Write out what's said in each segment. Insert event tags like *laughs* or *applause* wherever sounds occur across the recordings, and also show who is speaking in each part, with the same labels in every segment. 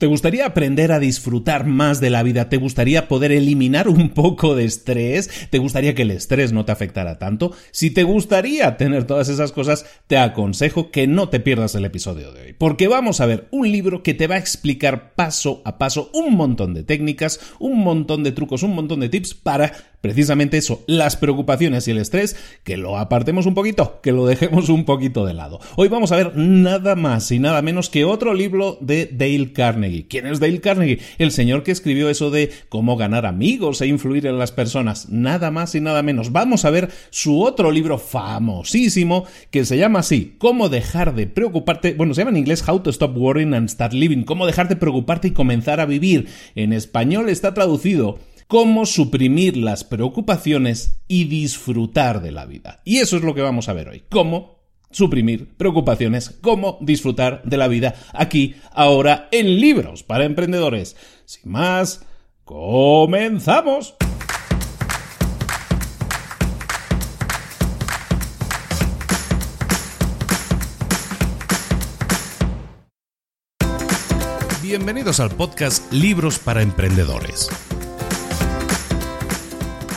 Speaker 1: ¿Te gustaría aprender a disfrutar más de la vida? ¿Te gustaría poder eliminar un poco de estrés? ¿Te gustaría que el estrés no te afectara tanto? Si te gustaría tener todas esas cosas, te aconsejo que no te pierdas el episodio de hoy, porque vamos a ver un libro que te va a explicar paso a paso un montón de técnicas, un montón de trucos, un montón de tips para precisamente eso, las preocupaciones y el estrés, que lo apartemos un poquito, que lo dejemos un poquito de lado. Hoy vamos a ver nada más y nada menos que otro libro de Dale Carnegie ¿Quién es Dale Carnegie? El señor que escribió eso de cómo ganar amigos e influir en las personas. Nada más y nada menos. Vamos a ver su otro libro famosísimo que se llama así, Cómo dejar de preocuparte. Bueno, se llama en inglés How to Stop Worrying and Start Living. Cómo dejar de preocuparte y comenzar a vivir. En español está traducido cómo suprimir las preocupaciones y disfrutar de la vida. Y eso es lo que vamos a ver hoy. Cómo suprimir preocupaciones, cómo disfrutar de la vida aquí, ahora, en libros para emprendedores. Sin más, comenzamos.
Speaker 2: Bienvenidos al podcast Libros para Emprendedores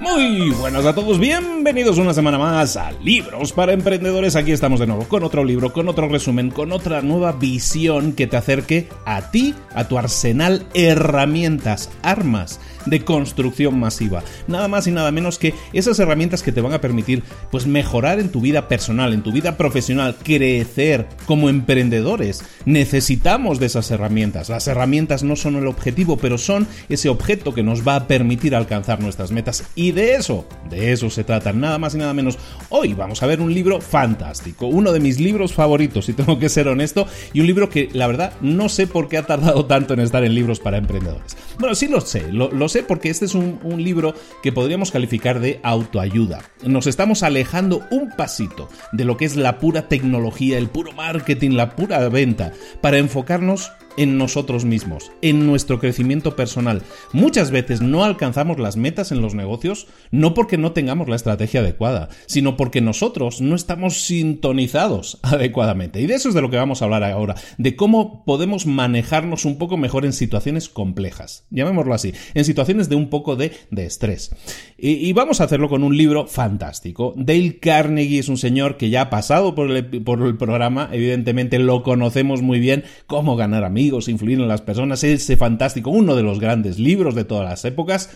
Speaker 1: Muy buenas a todos, bienvenidos una semana más a Libros para Emprendedores. Aquí estamos de nuevo con otro libro, con otro resumen, con otra nueva visión que te acerque a ti, a tu arsenal, herramientas, armas de construcción masiva. Nada más y nada menos que esas herramientas que te van a permitir pues mejorar en tu vida personal, en tu vida profesional, crecer como emprendedores. Necesitamos de esas herramientas. Las herramientas no son el objetivo, pero son ese objeto que nos va a permitir alcanzar nuestras metas. Y de eso, de eso se trata, nada más y nada menos. Hoy vamos a ver un libro fantástico, uno de mis libros favoritos, si tengo que ser honesto, y un libro que la verdad no sé por qué ha tardado tanto en estar en libros para emprendedores. Bueno, sí lo sé, lo, sé porque este es un, un libro que podríamos calificar de autoayuda. Nos estamos alejando un pasito de lo que es la pura tecnología, el puro marketing, la pura venta, para enfocarnos en nosotros mismos, en nuestro crecimiento personal. Muchas veces no alcanzamos las metas en los negocios no porque no tengamos la estrategia adecuada, sino porque nosotros no estamos sintonizados *laughs* adecuadamente. Y de eso es de lo que vamos a hablar ahora, de cómo podemos manejarnos un poco mejor en situaciones complejas, llamémoslo así, en situaciones de un poco de, estrés. Y, vamos a hacerlo con un libro fantástico. Dale Carnegie es un señor que ya ha pasado por el, por el programa, evidentemente lo conocemos muy bien, cómo ganar amigos influir en las personas, ese fantástico, uno de los grandes libros de todas las épocas,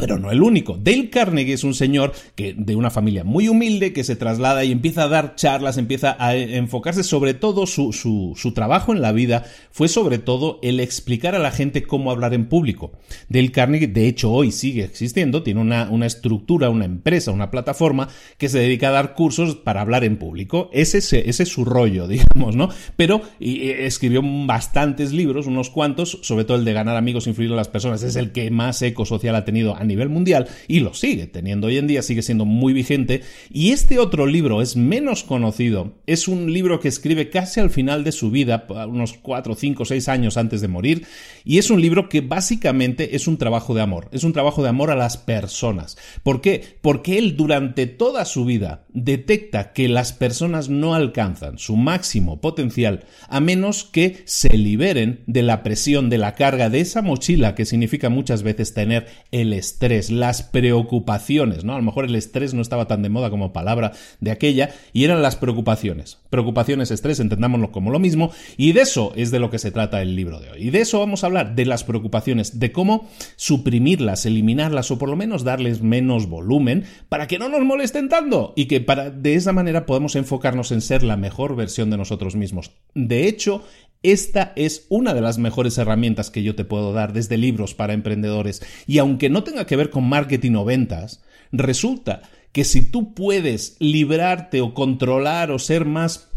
Speaker 1: pero no el único. Dale Carnegie es un señor que de una familia muy humilde que se traslada y empieza a dar charlas, empieza a enfocarse sobre todo su, su, trabajo en la vida fue sobre todo el explicar a la gente cómo hablar en público. Dale Carnegie, de hecho, hoy sigue existiendo, tiene una, una estructura, una empresa, una plataforma que se dedica a dar cursos para hablar en público. Ese, ese es su rollo, *laughs* digamos, ¿no? Pero escribió bastantes libros, unos cuantos, sobre todo el de ganar amigos, influir en las personas, es el que más eco social ha tenido nivel mundial y lo sigue teniendo hoy en día, sigue siendo muy vigente. Y este otro libro es menos conocido, es un libro que escribe casi al final de su vida, unos 4, 5, 6 años antes de morir, y es un libro que básicamente es un trabajo de amor, es un trabajo de amor a las personas. ¿Por qué? Porque él durante toda su vida detecta que las personas no alcanzan su máximo potencial a menos que se liberen de la presión, de la carga, de esa mochila que significa muchas veces tener el estrés las preocupaciones, ¿no? A lo mejor el estrés no estaba tan de moda como palabra de aquella, y eran las preocupaciones. Preocupaciones, estrés, entendámoslo como lo mismo, y de eso es de lo que se trata el libro de hoy. Y de eso vamos a hablar, de las preocupaciones, de cómo suprimirlas, eliminarlas o por lo menos darles menos volumen para que no nos molesten tanto y que para de esa manera podemos enfocarnos en ser la mejor versión de nosotros mismos. De hecho, esta es una de las mejores herramientas que yo te puedo dar desde libros para emprendedores. Y aunque no tenga que ver con marketing o ventas, resulta que si tú puedes librarte o controlar o ser más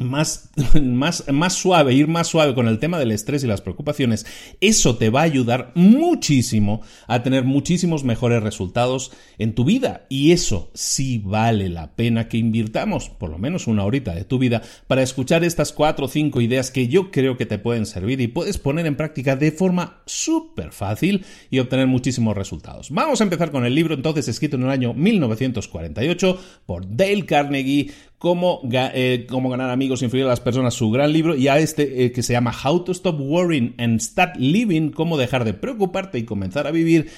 Speaker 1: más, *laughs* más, más suave, ir más suave con el tema del estrés y las preocupaciones, eso te va a ayudar muchísimo a tener muchísimos mejores resultados en tu vida. Y eso sí vale la pena que invirtamos por lo menos una horita de tu vida para escuchar estas cuatro o cinco ideas que yo creo que te pueden servir y puedes poner en práctica de forma súper fácil y obtener muchísimos resultados. Vamos a empezar con el libro entonces escrito en el año 1948 por Dale Carnegie cómo, eh, cómo ganar amigos e influir a las personas, su gran libro, y a este eh, que se llama How to Stop Worrying and Start Living, cómo dejar de preocuparte y comenzar a vivir,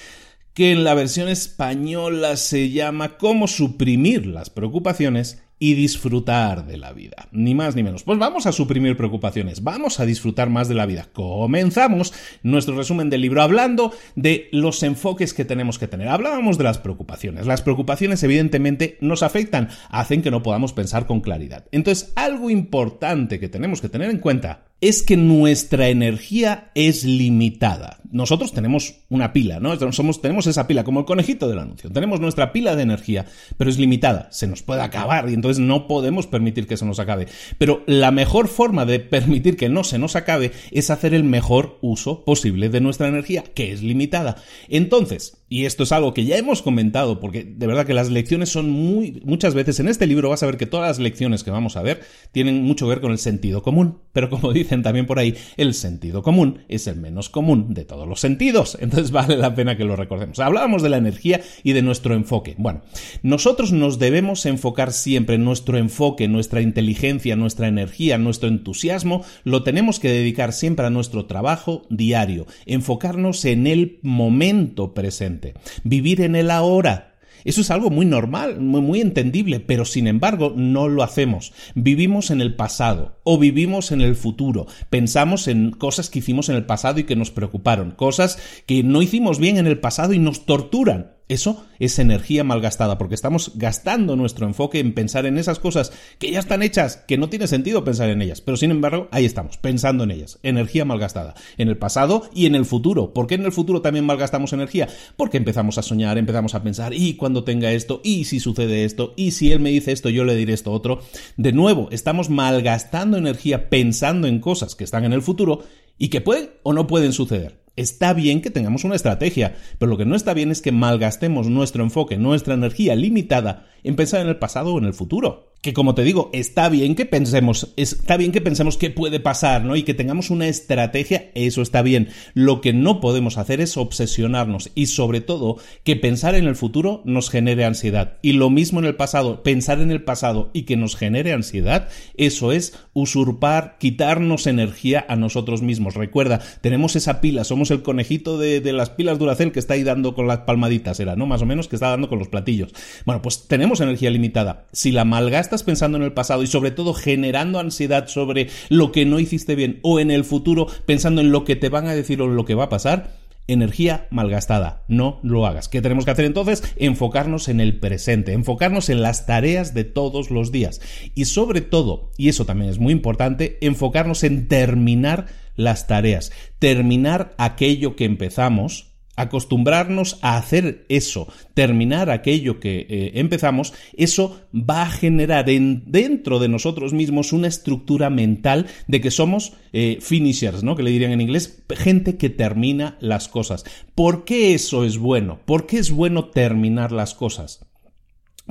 Speaker 1: que en la versión española se llama Cómo suprimir las preocupaciones y disfrutar de la vida. Ni más ni menos. Pues vamos a suprimir preocupaciones, vamos a disfrutar más de la vida. Comenzamos nuestro resumen del libro hablando de los enfoques que tenemos que tener. Hablábamos de las preocupaciones. Las preocupaciones evidentemente nos afectan, hacen que no podamos pensar con claridad. Entonces, algo importante que tenemos que tener en cuenta es que nuestra energía es limitada. Nosotros tenemos una pila, ¿no? Somos, tenemos esa pila, como el conejito del anuncio. Tenemos nuestra pila de energía, pero es limitada. Se nos puede acabar y entonces no podemos permitir que se nos acabe. Pero la mejor forma de permitir que no se nos acabe es hacer el mejor uso posible de nuestra energía, que es limitada. Entonces, y esto es algo que ya hemos comentado, porque de verdad que las lecciones son muy, muchas veces en este libro vas a ver que todas las lecciones que vamos a ver tienen mucho que ver con el sentido común. Pero como *laughs* dicen también por ahí, el sentido común es el menos común de todos los sentidos. Entonces *laughs* vale la pena que lo recordemos. Hablábamos de la energía y de nuestro enfoque. Bueno, nosotros nos debemos enfocar siempre en nuestro enfoque, nuestra inteligencia, nuestra energía, nuestro entusiasmo, lo tenemos que dedicar siempre a nuestro trabajo diario, enfocarnos en el momento presente vivir en el ahora. Eso es algo muy normal, muy, muy, entendible, pero sin embargo no lo hacemos. Vivimos en el pasado o vivimos en el futuro. Pensamos en cosas que hicimos en el pasado y que nos preocuparon, cosas que no hicimos bien en el pasado y nos torturan. Eso es energía malgastada, porque estamos gastando nuestro enfoque en pensar en esas cosas que ya están hechas, que no tiene sentido pensar en ellas, pero sin embargo, ahí estamos, pensando en ellas. Energía malgastada, en el pasado y en el futuro. ¿Por qué en el futuro también malgastamos energía? Porque empezamos a soñar, empezamos a pensar, y cuando tenga esto, y si sucede esto, y si él me dice esto, yo le diré esto otro. De nuevo, estamos malgastando energía pensando en cosas que están en el futuro y que pueden o no pueden suceder. Está bien que tengamos una estrategia, pero lo que no está bien es que malgastemos nuestro enfoque, nuestra energía limitada en pensar en el pasado o en el futuro que como te digo, está bien que pensemos, está bien que pensemos qué puede pasar, ¿no? Y que tengamos una estrategia, eso está bien. Lo que no podemos hacer es obsesionarnos y sobre todo que pensar en el futuro nos genere ansiedad. Y lo mismo en el pasado, pensar en el pasado y que nos genere ansiedad, eso es usurpar, quitarnos energía a nosotros mismos. Recuerda, tenemos esa pila, somos el conejito de, de las pilas Duracel que está ahí dando con las palmaditas, era, ¿no? Más o menos que está dando con los platillos. Bueno, pues tenemos energía limitada. Si la malgastas estás pensando en el pasado y sobre todo generando ansiedad sobre lo que no hiciste bien o en el futuro pensando en lo que te van a decir o lo que va a pasar, energía malgastada. No lo hagas. ¿Qué tenemos que hacer entonces? Enfocarnos en el presente, enfocarnos en las tareas de todos los días y sobre todo, y eso también es muy importante, enfocarnos en terminar las tareas, terminar aquello que empezamos acostumbrarnos a hacer eso, terminar aquello que eh, empezamos, eso va a generar en, dentro de nosotros mismos una estructura mental de que somos eh, finishers, ¿no? Que le dirían en inglés, gente que termina las cosas. ¿Por qué eso es bueno? ¿Por qué es bueno terminar las cosas?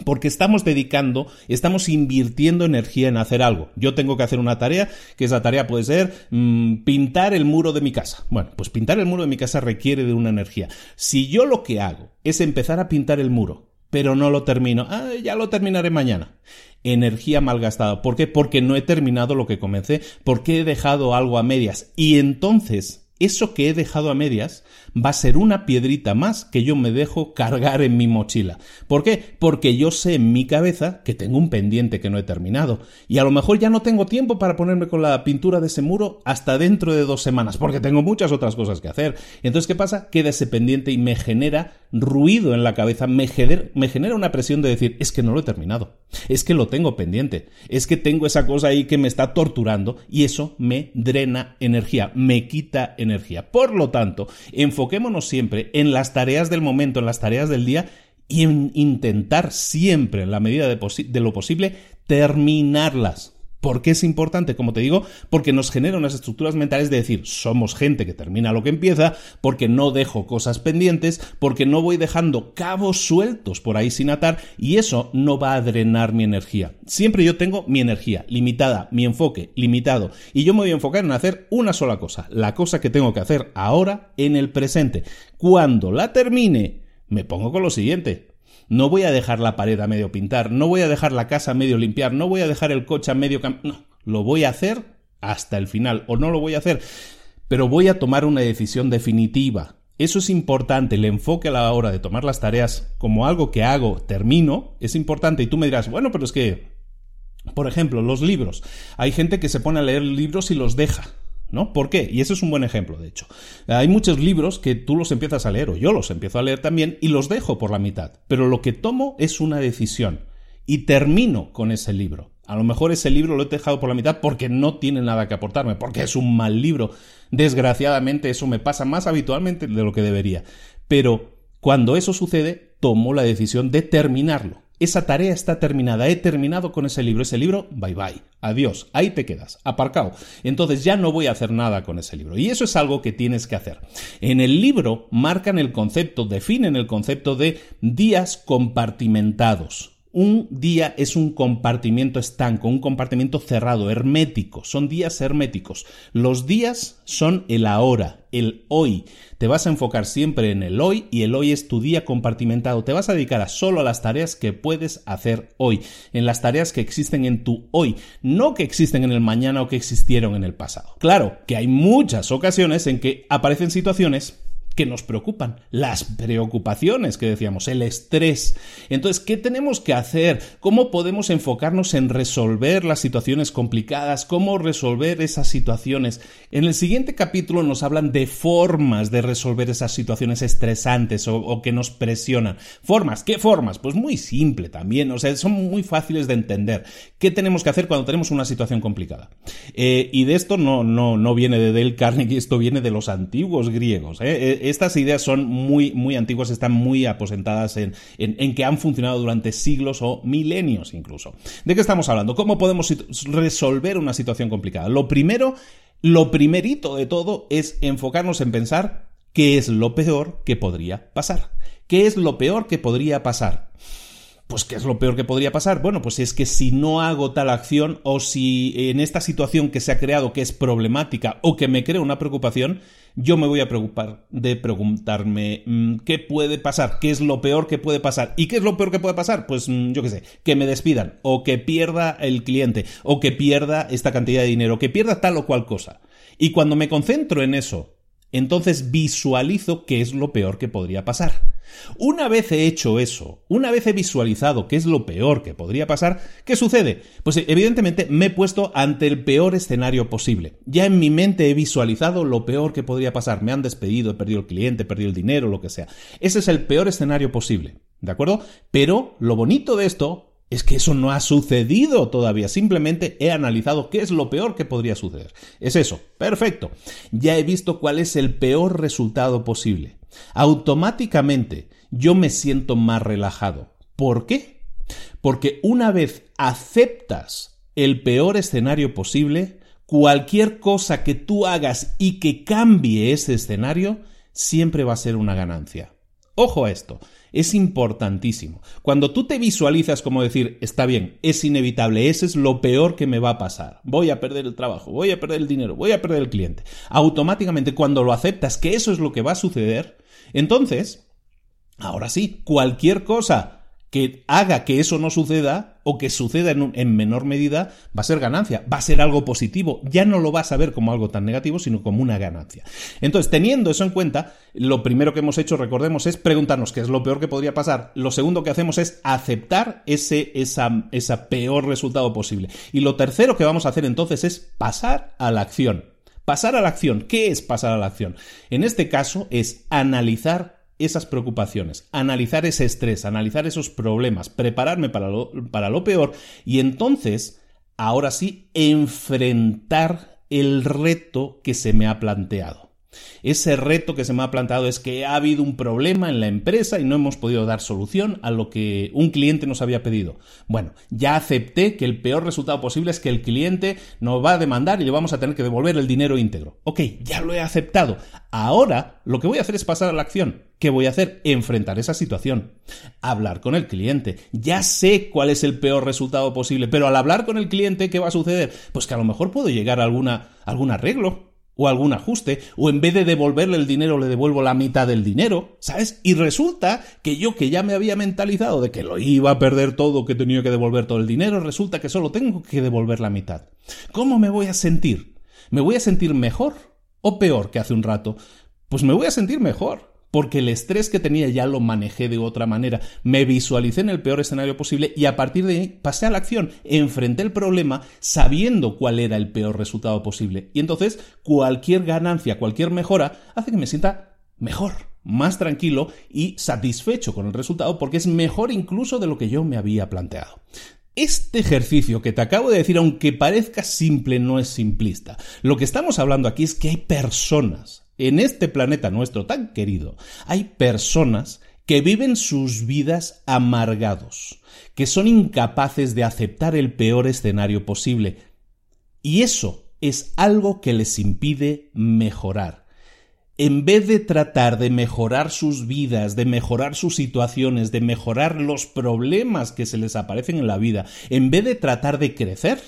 Speaker 1: Porque estamos dedicando, estamos invirtiendo energía en hacer algo. Yo tengo que hacer una tarea, que esa tarea puede ser mm, pintar el muro de mi casa. Bueno, pues pintar el muro de mi casa requiere de una energía. Si yo lo que hago es empezar a pintar el muro, pero no lo termino, ah, ya lo terminaré mañana. Energía malgastada. ¿Por qué? Porque no he terminado lo que comencé, porque he dejado algo a medias. Y entonces eso que he dejado a medias va a ser una piedrita más que yo me dejo cargar en mi mochila. ¿Por qué? Porque yo sé en mi cabeza que tengo un pendiente que no he terminado. Y a lo mejor ya no tengo tiempo para ponerme con la pintura de ese muro hasta dentro de dos semanas, porque tengo muchas otras cosas que hacer. Entonces, ¿qué pasa? Queda ese pendiente y me genera ruido en la cabeza, me genera, una presión de decir, es que no lo he terminado, es que lo tengo pendiente, es que tengo esa cosa ahí que me está torturando y eso me drena energía, me quita energía por lo tanto, enfoquémonos siempre en las tareas del momento, en las tareas del día y en intentar siempre, en la medida de, de lo posible, terminarlas. ¿Por qué es importante? Como te digo, porque nos genera unas estructuras mentales de decir, somos gente que termina lo que empieza, porque no dejo cosas pendientes, porque no voy dejando cabos sueltos por ahí sin atar, y eso no va a drenar mi energía. Siempre yo tengo mi energía limitada, mi enfoque limitado, y yo me voy a enfocar en hacer una sola cosa, la cosa que tengo que hacer ahora en el presente. Cuando la termine, me pongo con lo siguiente. No voy a dejar la pared a medio pintar, no voy a dejar la casa a medio limpiar, no voy a dejar el coche a medio cam... No, lo voy a hacer hasta el final o no lo voy a hacer, pero voy a tomar una decisión definitiva. Eso es importante, el enfoque a la hora de tomar las tareas como algo que hago, termino, es importante y tú me dirás, bueno, pero es que, por ejemplo, los libros. Hay gente que se pone a leer libros y los deja. ¿No? ¿Por qué? Y ese es un buen ejemplo, de hecho. Hay muchos libros que tú los empiezas a leer, o yo los empiezo a leer también, y los dejo por la mitad. Pero lo que tomo es una decisión. Y termino con ese libro. A lo mejor ese libro lo he dejado por la mitad porque no tiene nada que aportarme, porque es un mal libro. Desgraciadamente eso me pasa más habitualmente de lo que debería. Pero cuando eso sucede, tomo la decisión de terminarlo esa tarea está terminada, he terminado con ese libro, ese libro, bye bye, adiós, ahí te quedas, aparcado. Entonces ya no voy a hacer nada con ese libro. Y eso es algo que tienes que hacer. En el libro marcan el concepto, definen el concepto de días compartimentados. Un día es un compartimiento estanco, un compartimiento cerrado, hermético. Son días herméticos. Los días son el ahora, el hoy. Te vas a enfocar siempre en el hoy y el hoy es tu día compartimentado. Te vas a dedicar a solo a las tareas que puedes hacer hoy, en las tareas que existen en tu hoy, no que existen en el mañana o que existieron en el pasado. Claro que hay muchas ocasiones en que aparecen situaciones que nos preocupan, las preocupaciones que decíamos, el estrés. Entonces, ¿qué tenemos que hacer? ¿Cómo podemos enfocarnos en resolver las situaciones complicadas? ¿Cómo resolver esas situaciones? En el siguiente capítulo nos hablan de formas de resolver esas situaciones estresantes o, que nos presionan. ¿Formas? ¿Qué formas? Pues muy simple también, o sea, son muy fáciles de entender. ¿Qué tenemos que hacer cuando tenemos una situación complicada? Eh, y de esto no, no, no viene de Dale Carnegie, esto viene de los antiguos griegos. ¿eh? Estas ideas son muy, muy antiguas, están muy aposentadas en, en, que han funcionado durante siglos o milenios incluso. ¿De qué estamos hablando? ¿Cómo podemos resolver una situación complicada? Lo primero, lo primerito de todo es enfocarnos en pensar ¿Qué es lo peor que podría pasar? ¿Qué es lo peor que podría pasar? Pues ¿qué es lo peor que podría pasar? Bueno, pues es que si no hago tal acción o si en esta situación que se ha creado que es problemática o que me crea una preocupación, yo me voy a preocupar de preguntarme mm, qué puede pasar, qué es lo peor que puede pasar. ¿Y qué es lo peor que puede pasar? Pues mm, yo qué sé, que me despidan o que pierda el cliente o que pierda esta cantidad de dinero, que pierda tal o cual cosa. Y cuando me concentro en eso, entonces visualizo qué es lo peor que podría pasar. Una vez he hecho eso, una vez he visualizado qué es lo peor que podría pasar, ¿qué sucede? Pues evidentemente me he puesto ante el peor escenario posible. Ya en mi mente he visualizado lo peor que podría pasar. Me han despedido, he perdido el cliente, he perdido el dinero, lo que sea. Ese es el peor escenario posible. ¿De acuerdo? Pero lo bonito de esto es que eso no ha sucedido todavía. Simplemente he analizado qué es lo peor que podría suceder. Es eso. Perfecto. Ya he visto cuál es el peor resultado posible. Automáticamente yo me siento más relajado. ¿Por qué? Porque una vez aceptas el peor escenario posible, cualquier cosa que tú hagas y que cambie ese escenario, siempre va a ser una ganancia. Ojo a esto es importantísimo. Cuando tú te visualizas como decir, está bien, es inevitable, ese es lo peor que me va a pasar, voy a perder el trabajo, voy a perder el dinero, voy a perder el cliente, automáticamente cuando lo aceptas que eso es lo que va a suceder, entonces, ahora sí, cualquier cosa que haga que eso no suceda o que suceda en, menor medida va a ser ganancia, va a ser algo positivo, ya no lo vas a ver como algo tan negativo, sino como una ganancia. Entonces, teniendo eso en cuenta, lo primero que hemos hecho, recordemos, es preguntarnos qué es lo peor que podría pasar. Lo segundo que hacemos es aceptar ese esa, esa peor resultado posible. Y lo tercero que vamos a hacer entonces es pasar a la acción. Pasar a la acción. ¿Qué es pasar a la acción? En este caso es analizar esas preocupaciones, analizar ese estrés, analizar esos problemas, prepararme para lo, para lo peor y entonces, ahora sí, enfrentar el reto que se me ha planteado. Ese reto que se me ha planteado es que ha habido un problema en la empresa y no hemos podido dar solución a lo que un cliente nos había pedido. Bueno, ya acepté que el peor resultado posible es que el cliente nos va a demandar y le vamos a tener que devolver el dinero íntegro. Ok, ya lo he aceptado. Ahora lo que voy a hacer es pasar a la acción. ¿Qué voy a hacer? Enfrentar esa situación. Hablar con el cliente. Ya sé cuál es el peor resultado posible, pero al hablar con el cliente, ¿qué va a suceder? Pues que a lo mejor puedo llegar a alguna, algún arreglo o algún ajuste, o en vez de devolverle el dinero le devuelvo la mitad del dinero, ¿sabes? Y resulta que yo que ya me había mentalizado de que lo iba a perder todo, que tenía que devolver todo el dinero, resulta que solo tengo que devolver la mitad. ¿Cómo me voy a sentir? ¿Me voy a sentir mejor o peor que hace un rato? Pues me voy a sentir mejor porque el estrés que tenía ya lo manejé de otra manera, me visualicé en el peor escenario posible y a partir de ahí pasé a la acción, enfrenté el problema sabiendo cuál era el peor resultado posible. Y entonces cualquier ganancia, cualquier mejora hace que me sienta mejor, más tranquilo y satisfecho con el resultado porque es mejor incluso de lo que yo me había planteado. Este ejercicio que te acabo de decir, aunque parezca simple, no es simplista. Lo que estamos hablando aquí es que hay personas en este planeta nuestro tan querido, hay personas que viven sus vidas amargados, que son incapaces de aceptar el peor escenario posible. Y eso es algo que les impide mejorar. En vez de tratar de mejorar sus vidas, de mejorar sus situaciones, de mejorar los problemas que se les aparecen en la vida, en vez de tratar de crecer,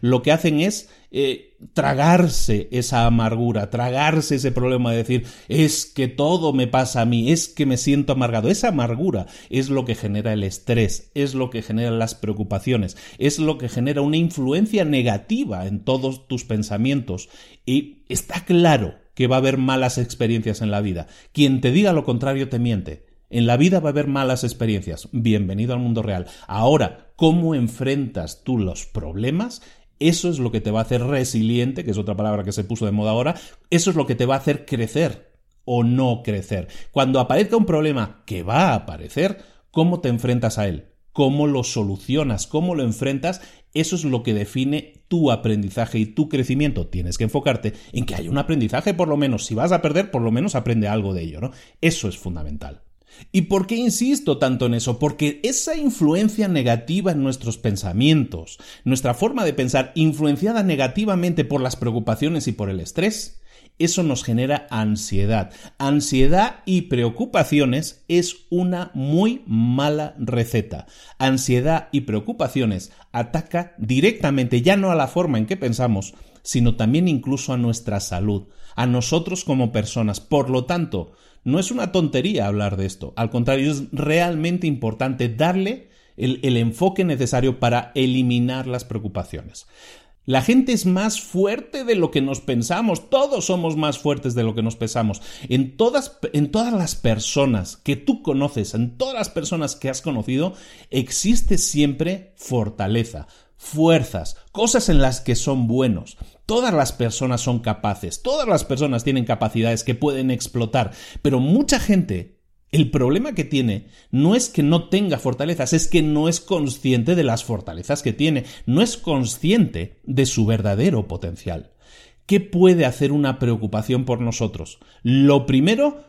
Speaker 1: lo que hacen es eh, tragarse esa amargura, tragarse ese problema de decir, es que todo me pasa a mí, es que me siento amargado. Esa amargura es lo que genera el estrés, es lo que genera las preocupaciones, es lo que genera una influencia negativa en todos tus pensamientos. Y está claro que va a haber malas experiencias en la vida. Quien te diga lo contrario te miente. En la vida va a haber malas experiencias. Bienvenido al mundo real. Ahora, ¿cómo enfrentas tú los problemas? Eso es lo que te va a hacer resiliente, que es otra palabra que se puso de moda ahora. Eso es lo que te va a hacer crecer o no crecer. Cuando aparezca un problema que va a aparecer, ¿cómo te enfrentas a él? ¿Cómo lo solucionas? ¿Cómo lo enfrentas? Eso es lo que define tu aprendizaje y tu crecimiento. Tienes que enfocarte en que hay un aprendizaje, por lo menos. Si vas a perder, por lo menos aprende algo de ello. Eso es fundamental. ¿Y por qué insisto tanto en eso? Porque esa influencia negativa en nuestros pensamientos, nuestra forma de pensar influenciada negativamente por las preocupaciones y por el estrés, eso nos genera ansiedad. Ansiedad y preocupaciones es una muy mala receta. Ansiedad y preocupaciones ataca directamente ya no a la forma en que pensamos, sino también incluso a nuestra salud, a nosotros como personas. Por lo tanto, no es una tontería hablar de esto, al contrario, es realmente importante darle el, enfoque necesario para eliminar las preocupaciones. La gente es más fuerte de lo que nos pensamos. Todos somos más fuertes de lo que nos pensamos. En todas, en todas las personas que tú conoces, en todas las personas que has conocido, existe siempre fortaleza, fuerzas, cosas en las que son buenos. Todas las personas son capaces, todas las personas tienen capacidades que pueden explotar, pero mucha gente el problema que tiene no es que no tenga fortalezas, es que no es consciente de las fortalezas que tiene, no es consciente de su verdadero potencial. ¿Qué puede hacer una preocupación por nosotros? Lo primero,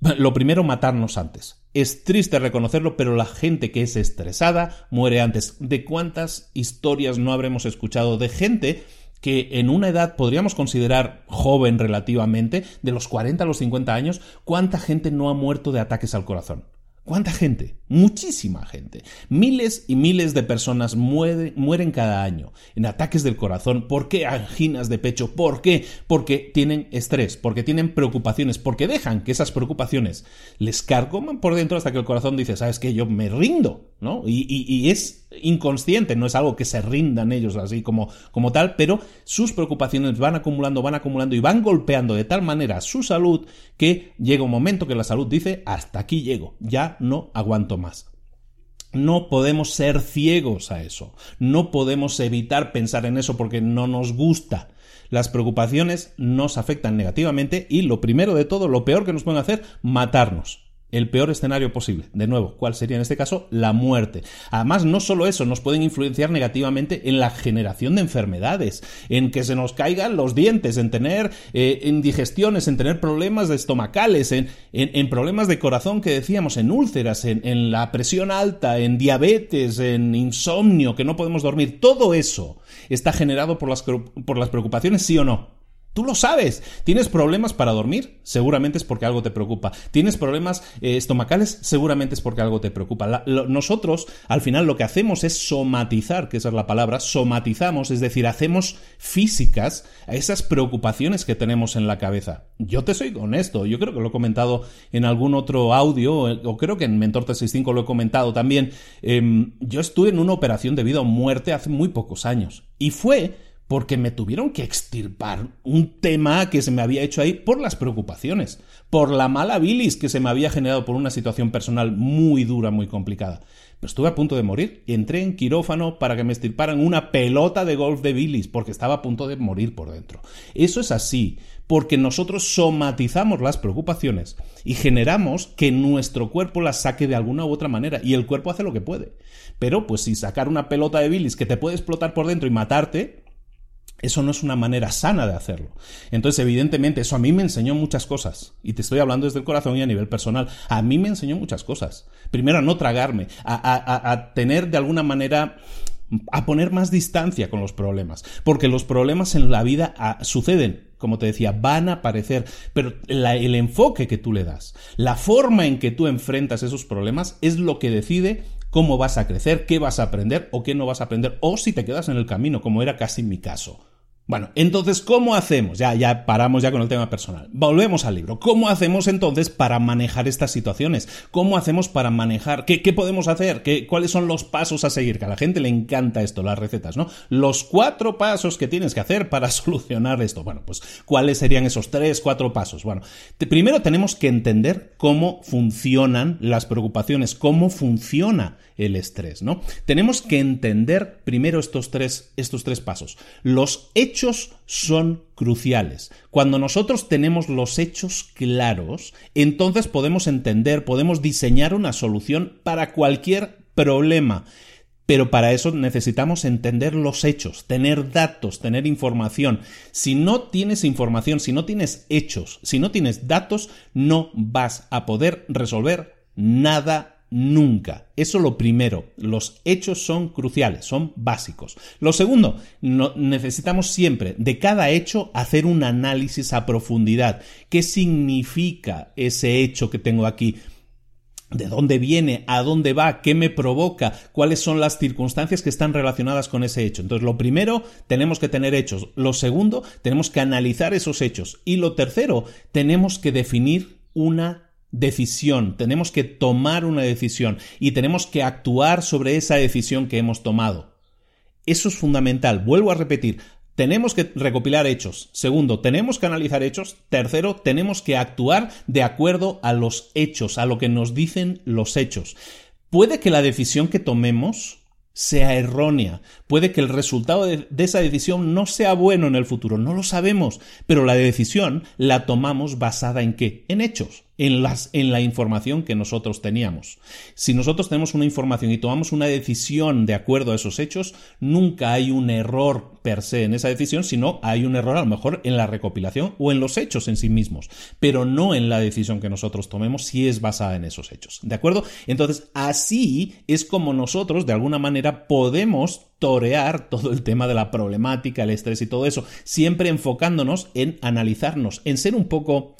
Speaker 1: lo primero matarnos antes. Es triste reconocerlo, pero la gente que es estresada muere antes. ¿De cuántas historias no habremos escuchado de gente que en una edad podríamos considerar joven relativamente, de los 40 a los 50 años, ¿cuánta gente no ha muerto de ataques al corazón? ¿Cuánta gente? Muchísima gente. Miles y miles de personas mueren, cada año en ataques del corazón. ¿Por qué anginas de pecho? ¿Por qué? Porque tienen estrés, porque tienen preocupaciones, porque dejan que esas preocupaciones les carcoman por dentro hasta que el corazón dice, ¿sabes qué? Yo me rindo, ¿no? y es inconsciente, no es algo que se rindan ellos así como, como tal, pero sus preocupaciones van acumulando, van acumulando y van golpeando de tal manera su salud que llega un momento que la salud dice, hasta aquí llego, ya no aguanto más. No podemos ser ciegos a eso, no podemos evitar pensar en eso porque no nos gusta. Las preocupaciones nos afectan negativamente y lo primero de todo, lo peor que nos pueden hacer, matarnos el peor escenario posible. De nuevo, ¿cuál sería en este caso? La muerte. Además, no solo eso, nos pueden influenciar negativamente en la generación de enfermedades, en que se nos caigan los dientes, en tener eh, indigestiones, en tener problemas estomacales, en, problemas de corazón que decíamos, en úlceras, en, la presión alta, en diabetes, en insomnio, que no podemos dormir. Todo eso está generado por las preocupaciones, sí o no. Tú lo sabes. ¿Tienes problemas para dormir? Seguramente es porque algo te preocupa. ¿Tienes problemas eh, estomacales? Seguramente es porque algo te preocupa. nosotros, al final, lo que hacemos es somatizar, que esa es la palabra, somatizamos, es decir, hacemos físicas a esas preocupaciones que tenemos en la cabeza. Yo te soy honesto, yo creo que lo he comentado en algún otro audio, o creo que en Mentor 365 lo he comentado también. Em, yo estuve en una operación de vida o muerte hace muy pocos años. Y fue porque me tuvieron que extirpar un tema que se me había hecho ahí por las preocupaciones, por la mala bilis que se me había generado por una situación personal muy dura, muy complicada. Pero estuve a punto de morir y entré en quirófano para que me extirparan una pelota de golf de bilis, porque estaba a punto de morir por dentro. Eso es así, porque nosotros somatizamos las preocupaciones y generamos que nuestro cuerpo las saque de alguna u otra manera, y el cuerpo hace lo que puede. Pero, pues si sacar una pelota de bilis que te puede explotar por dentro y matarte, eso no es una manera sana de hacerlo. Entonces, evidentemente, eso a mí me enseñó muchas cosas. Y te estoy hablando desde el corazón y a nivel personal. A mí me enseñó muchas cosas. Primero, a no tragarme, a, tener de alguna manera a poner más distancia con los problemas, porque los problemas en la vida ah, suceden, como te decía, van a aparecer, pero el enfoque que tú le das, la forma en que tú enfrentas esos problemas es lo que decide cómo vas a crecer, qué vas a aprender o qué no vas a aprender, o si te quedas en el camino, como era casi mi caso. Bueno, entonces, ¿cómo hacemos? Ya, ya paramos ya con el tema personal. Volvemos al libro. ¿Cómo hacemos entonces para manejar estas situaciones? ¿Cómo hacemos para manejar? ¿Qué, qué podemos hacer? ¿Qué, ¿Cuáles son los pasos a seguir? Que a la gente le encanta esto, las recetas, ¿no? Los cuatro pasos que tienes que hacer para *laughs* solucionar esto. Bueno, pues, ¿cuáles serían esos tres, cuatro pasos? Bueno, primero tenemos que entender cómo funcionan las preocupaciones, cómo funciona el estrés, ¿no? Tenemos que entender primero estos tres, estos tres pasos. Los hechos son cruciales. Cuando nosotros tenemos los hechos claros, entonces podemos entender, podemos diseñar una solución para cualquier problema. Pero para eso necesitamos entender los hechos, tener datos, tener información. Si no tienes información, si no tienes hechos, si no tienes datos, no vas a poder resolver nada nunca. Eso lo primero. Los hechos son cruciales, son básicos. Lo segundo, necesitamos siempre de cada hecho hacer un análisis a profundidad. ¿Qué significa ese hecho que tengo aquí? de dónde viene, a dónde va, qué me provoca, cuáles son las circunstancias que están relacionadas con ese hecho. Entonces, lo primero, tenemos que tener hechos. Lo segundo, tenemos que analizar esos hechos. Y lo tercero, tenemos que definir una decisión, tenemos que tomar una decisión y tenemos que actuar sobre esa decisión que hemos tomado. Eso es fundamental. Vuelvo a repetir, tenemos que recopilar hechos. Segundo, tenemos que analizar hechos. Tercero, tenemos que actuar de acuerdo a los hechos, a lo que nos dicen los hechos. Puede que la decisión que tomemos sea errónea. Puede que el resultado de, esa decisión no sea bueno en el futuro. No lo sabemos. Pero la decisión la tomamos basada en qué? En hechos en, en la información que nosotros teníamos. Si nosotros tenemos una información y tomamos una decisión de acuerdo a esos hechos, nunca hay un error per se en esa decisión, sino hay un error a lo mejor en la recopilación o en los hechos en sí mismos, pero no en la decisión que nosotros tomemos si es basada en esos hechos. ¿De acuerdo? Entonces, así es como nosotros, de alguna manera, podemos torear todo el tema de la problemática, el estrés y todo eso, siempre enfocándonos en analizarnos, en ser un poco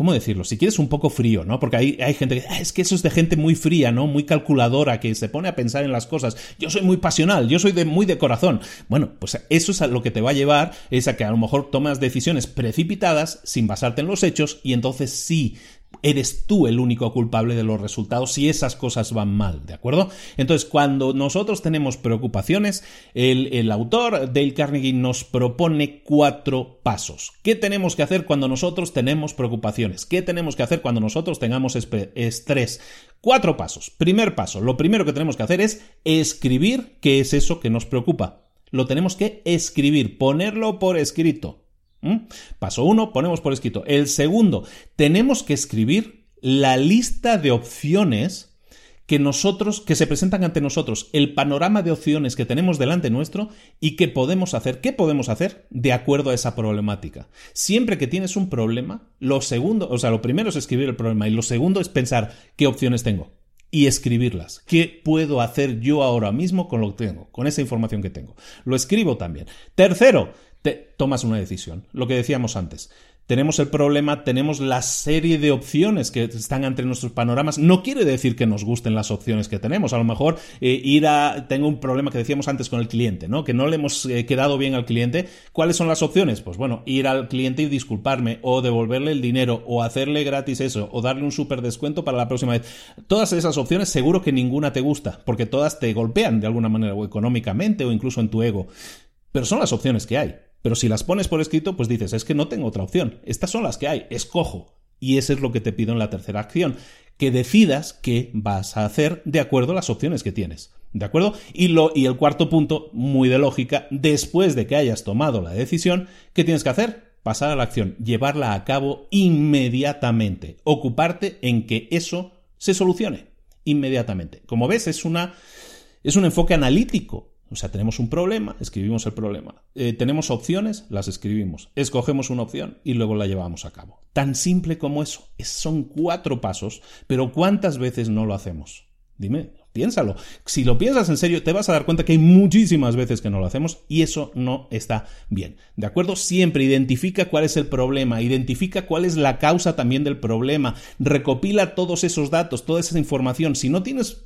Speaker 1: ¿cómo decirlo? Si quieres un poco frío, ¿no? Porque hay, hay gente que, ah, es que eso es de gente muy fría, ¿no? Muy calculadora, que se pone a pensar en las cosas. Yo soy muy pasional, yo soy de, muy de corazón. Bueno, pues eso es a lo que te va a llevar, es a que a lo mejor tomas decisiones precipitadas sin basarte en los hechos y entonces sí eres tú el único culpable de los resultados si esas cosas van mal, ¿de acuerdo? Entonces, cuando nosotros tenemos preocupaciones, el, autor Dale Carnegie nos propone cuatro pasos. ¿Qué tenemos que hacer cuando nosotros tenemos preocupaciones? ¿Qué tenemos que hacer cuando nosotros tengamos estrés? Cuatro pasos. Primer paso, lo primero que tenemos que hacer es escribir qué es eso que nos preocupa. Lo tenemos que escribir, ponerlo por escrito. ¿Mm? Paso uno, ponemos por escrito. El segundo, tenemos que escribir la lista de opciones que nosotros, que se presentan ante nosotros, el panorama de opciones que tenemos delante nuestro y que podemos hacer, qué podemos hacer de acuerdo a esa problemática. Siempre que tienes un problema, lo segundo, o sea, lo primero es escribir el problema y lo segundo es pensar qué opciones tengo y escribirlas. ¿Qué puedo hacer yo ahora mismo con lo que tengo, con esa información que tengo? Lo escribo también. Tercero, te tomas una decisión. Lo que decíamos antes. Tenemos el problema, tenemos la serie de opciones que están entre nuestros panoramas. No quiere decir que nos gusten las opciones que tenemos. A lo mejor eh, ir a. Tengo un problema que decíamos antes con el cliente, ¿no? Que no le hemos eh, quedado bien al cliente. ¿Cuáles son las opciones? Pues bueno, ir al cliente y disculparme, o devolverle el dinero, o hacerle gratis eso, o darle un súper descuento para la próxima vez. Todas esas opciones, seguro que ninguna te gusta, porque todas te golpean de alguna manera, o económicamente, o incluso en tu ego. Pero son las opciones que hay. Pero si las pones por escrito, pues dices, es que no tengo otra opción. Estas son las que hay, escojo. Y eso es lo que te pido en la tercera acción, que decidas qué vas a hacer de acuerdo a las opciones que tienes. ¿De acuerdo? Y, lo, y el cuarto punto, muy de lógica, después de que hayas tomado la decisión, ¿qué tienes que hacer? Pasar a la acción, llevarla a cabo inmediatamente, ocuparte en que eso se solucione inmediatamente. Como ves, es una es un enfoque analítico o sea, tenemos un problema, escribimos el problema. Eh, tenemos opciones, las escribimos. Escogemos una opción y luego la llevamos a cabo. Tan simple como eso. son cuatro pasos, pero ¿cuántas veces no lo hacemos? Dime, piénsalo. Si lo piensas en serio, te vas a dar cuenta que hay muchísimas veces que no lo hacemos y eso no está bien. ¿De acuerdo? Siempre identifica cuál es el problema, identifica cuál es la causa también del problema, recopila todos esos datos, toda esa información. Si no tienes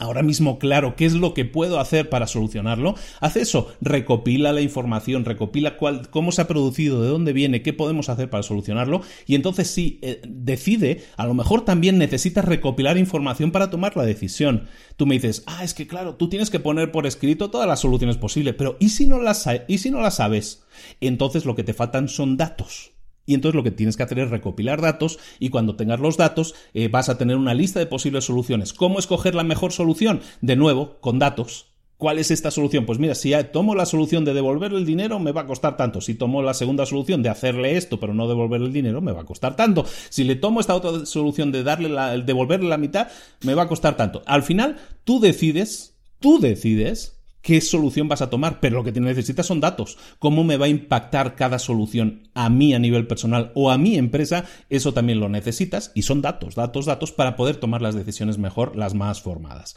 Speaker 1: ahora mismo claro qué es lo que puedo hacer para solucionarlo, haz eso, recopila la información, recopila cuál, cómo se ha producido, de dónde viene, qué podemos hacer para solucionarlo y entonces sí, eh, decide, a lo mejor también necesitas recopilar información para tomar la decisión. Tú me dices, ah, es que claro, tú tienes que poner por escrito todas las soluciones posibles, pero ¿y si no las, ¿y si no las sabes? Entonces lo que te faltan son datos. Y entonces lo que tienes que hacer es recopilar datos y cuando tengas los datos eh, vas a tener una lista de posibles soluciones. ¿Cómo escoger la mejor solución? De nuevo, con datos. ¿Cuál es esta solución? Pues mira, si tomo la solución de devolverle el dinero, me va a costar tanto. Si tomo la segunda solución de hacerle esto, pero no devolverle el dinero, me va a costar tanto. Si le tomo esta otra solución de darle la, devolverle la mitad, me va a costar tanto. Al final, tú decides, tú decides qué solución vas a tomar, pero lo que necesitas son datos. ¿Cómo me va a impactar cada solución a mí a nivel personal o a mi empresa? Eso también lo necesitas y son datos, datos, datos para poder tomar las decisiones mejor, las más formadas.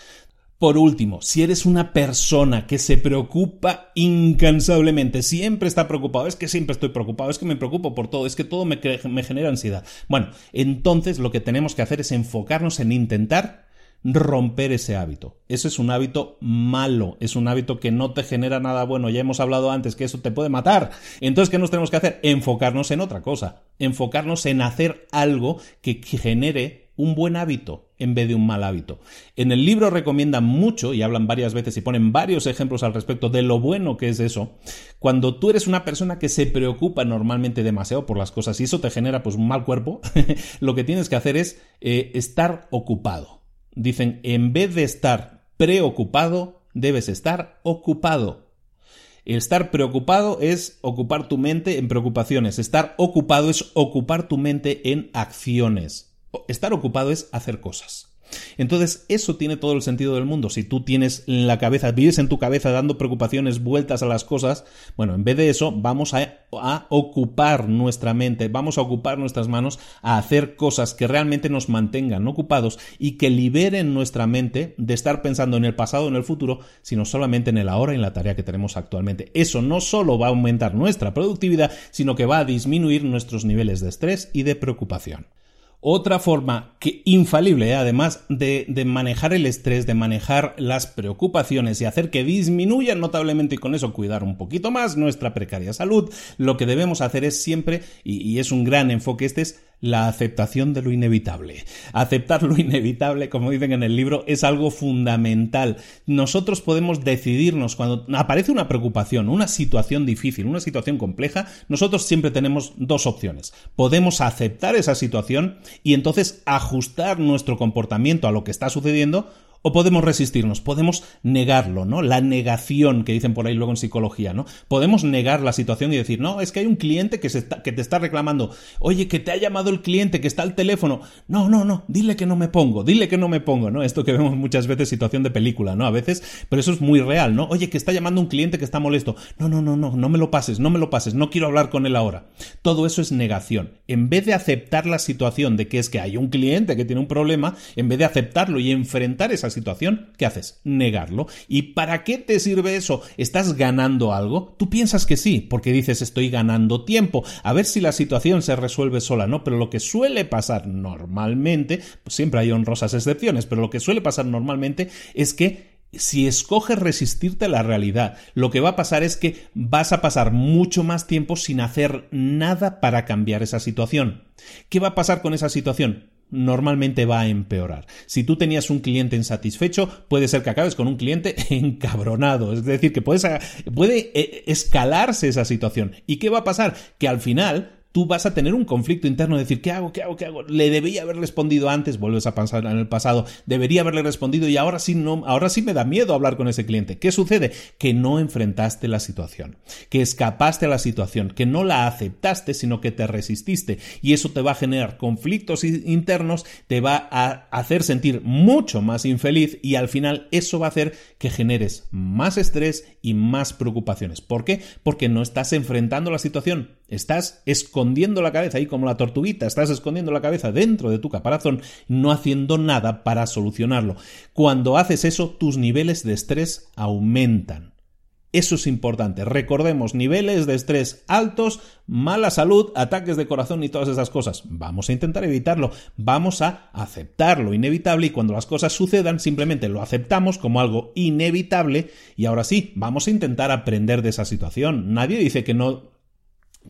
Speaker 1: Por último, si eres una persona que se preocupa incansablemente, siempre está preocupado, es que siempre estoy preocupado, es que me preocupo por todo, es que todo me, me genera ansiedad. Bueno, entonces lo que tenemos que hacer es enfocarnos en intentar romper ese hábito. Ese es un hábito malo, es un hábito que no te genera nada bueno. Ya hemos hablado antes que eso te puede matar. Entonces, ¿qué nos tenemos que hacer? Enfocarnos en otra cosa, enfocarnos en hacer algo que genere un buen hábito en vez de un mal hábito. En el libro recomiendan mucho y hablan varias veces y ponen varios ejemplos al respecto de lo bueno que es eso. Cuando tú eres una persona que se preocupa normalmente demasiado por las cosas y eso te genera pues un mal cuerpo, *laughs* lo que tienes que hacer es eh, estar ocupado. Dicen, en vez de estar preocupado, debes estar ocupado. Estar preocupado es ocupar tu mente en preocupaciones. Estar ocupado es ocupar tu mente en acciones. Estar ocupado es hacer cosas. Entonces, eso tiene todo el sentido del mundo. Si tú tienes en la cabeza, vives en tu cabeza dando preocupaciones, vueltas a las cosas, bueno, en vez de eso, vamos a, ocupar nuestra mente, vamos a ocupar nuestras manos a hacer cosas que realmente nos mantengan ocupados y que liberen nuestra mente de estar pensando en el pasado en el futuro, sino solamente en el ahora y en la tarea que tenemos actualmente. Eso no solo va a aumentar nuestra productividad, sino que va a disminuir nuestros niveles de estrés y de preocupación. Otra forma que infalible, ¿eh? además de, de, manejar el estrés, de manejar las preocupaciones y hacer que disminuyan notablemente y con eso cuidar un poquito más nuestra precaria salud, lo que debemos hacer es siempre, y, y es un gran enfoque este, es la aceptación de lo inevitable. Aceptar lo inevitable, como dicen en el libro, es algo fundamental. Nosotros podemos decidirnos cuando aparece una preocupación, una situación difícil, una situación compleja, nosotros siempre tenemos dos opciones. Podemos aceptar esa situación y entonces ajustar nuestro comportamiento a lo que está sucediendo o podemos resistirnos, podemos negarlo, ¿no? La negación que dicen por ahí luego en psicología, ¿no? Podemos negar la situación y decir, no, es que hay un cliente que, se que te está reclamando, oye, que te ha llamado el cliente, que está al teléfono. No, no, no, dile que no me pongo, dile que no me pongo, ¿no? Esto que vemos muchas veces, situación de película, ¿no? A veces, pero eso es muy real, ¿no? Oye, que está llamando un cliente que está molesto. No, no, no, no, no me lo pases, no me lo pases, no quiero hablar con él ahora. Todo eso es negación. En vez de aceptar la situación de que es que hay un cliente que tiene un problema, en vez de aceptarlo y enfrentar esa situación, ¿qué haces? Negarlo. ¿Y para qué te sirve eso? ¿Estás ganando algo? Tú piensas que sí, porque dices estoy ganando tiempo, a ver si la situación se resuelve sola, ¿no? Pero lo que suele pasar normalmente, pues siempre hay honrosas excepciones, pero lo que suele pasar normalmente es que si escoges resistirte a la realidad, lo que va a pasar es que vas a pasar mucho más tiempo sin hacer nada para cambiar esa situación. ¿Qué va a pasar con esa situación? Normalmente va a empeorar. Si tú tenías un cliente insatisfecho, puede ser que acabes con un cliente *laughs* encabronado. Es decir, que puede eh, escalarse esa situación. ¿Y qué va a pasar? Que al final tú vas a tener un conflicto interno de decir, ¿qué hago? ¿Qué hago? ¿Qué hago? Le debía haber respondido antes, vuelves a pensar en el pasado, debería haberle respondido y ahora sí no, ahora sí me da miedo hablar con ese cliente. ¿Qué sucede? Que no enfrentaste la situación, que escapaste a la situación, que no la aceptaste, sino que te resististe y eso te va a generar conflictos internos, te va a hacer sentir mucho más infeliz y al final eso va a hacer que generes más estrés y más preocupaciones. ¿Por qué? Porque no estás enfrentando la situación, estás escondiendo la cabeza ahí como la tortuguita, estás escondiendo la cabeza dentro de tu caparazón, no haciendo nada para solucionarlo. Cuando haces eso, tus niveles de estrés aumentan. Eso es importante. Recordemos, niveles de estrés altos, mala salud, ataques de corazón y todas esas cosas. Vamos a intentar evitarlo. Vamos a aceptar lo inevitable y cuando las cosas sucedan simplemente lo aceptamos como algo inevitable y ahora sí, vamos a intentar aprender de esa situación. Nadie dice que no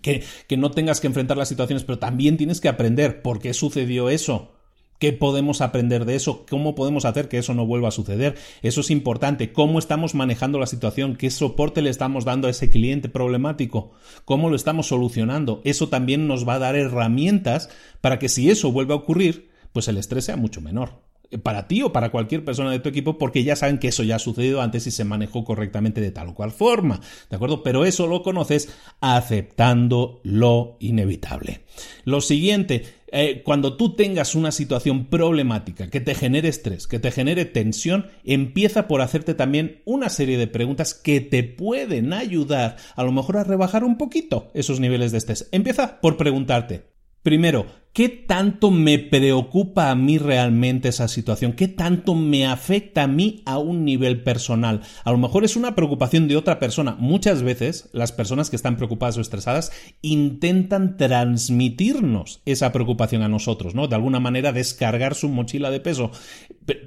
Speaker 1: que, no tengas que enfrentar las situaciones, pero también tienes que aprender por qué sucedió eso. ¿Qué podemos aprender de eso? ¿Cómo podemos hacer que eso no vuelva a suceder? Eso es importante. ¿Cómo estamos manejando la situación? ¿Qué soporte le estamos dando a ese cliente problemático? ¿Cómo lo estamos solucionando? Eso también nos va a dar herramientas para que si eso vuelve a ocurrir, pues el estrés sea mucho menor para ti o para cualquier persona de tu equipo porque ya saben que eso ya ha sucedido antes y se manejó correctamente de tal o cual forma, ¿de acuerdo? Pero eso lo conoces aceptando lo inevitable. Lo siguiente, eh, cuando tú tengas una situación problemática que te genere estrés, que te genere tensión, empieza por hacerte también una serie de preguntas que te pueden ayudar a lo mejor a rebajar un poquito esos niveles de estrés. Empieza por preguntarte, primero, ¿Qué tanto me preocupa a mí realmente esa situación? ¿Qué tanto me afecta a mí a un nivel personal? A lo mejor es una preocupación de otra persona. Muchas veces las personas que están preocupadas o estresadas intentan transmitirnos esa preocupación a nosotros, ¿no? De alguna manera descargar su mochila de peso.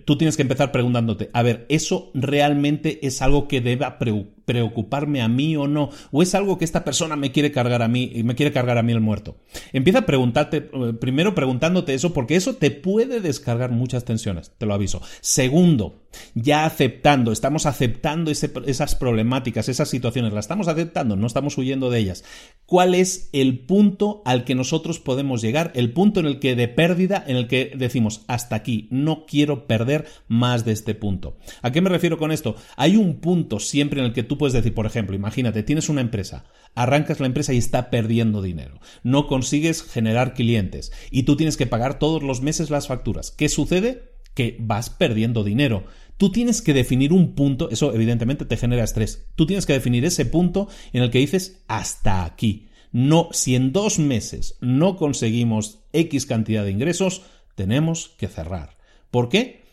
Speaker 1: Tú tienes que empezar preguntándote, a ver, ¿eso realmente es algo que deba preocuparme a mí o no? ¿O es algo que esta persona me quiere cargar a mí y me quiere cargar a mí el muerto? Empieza a preguntarte eh, primero preguntándote eso porque eso te puede descargar muchas tensiones, te lo aviso. Segundo, ya aceptando, estamos aceptando esas problemáticas, esas situaciones, las estamos aceptando, no estamos huyendo de ellas. ¿Cuál es el punto al que nosotros podemos llegar? El punto en el que de pérdida, en el que decimos, hasta aquí, no quiero perder más de este punto. ¿A qué me refiero con esto? Hay un punto siempre en el que tú puedes decir, por ejemplo, imagínate, tienes una empresa, arrancas la empresa y está perdiendo dinero, no consigues generar clientes y tú tienes que pagar todos los meses las facturas. ¿Qué sucede? Que vas perdiendo dinero Tú tienes que definir un punto, eso evidentemente te genera estrés. Tú tienes que definir ese punto en el que dices hasta aquí. No, si en dos meses no conseguimos X cantidad de ingresos, tenemos que cerrar. ¿Por qué?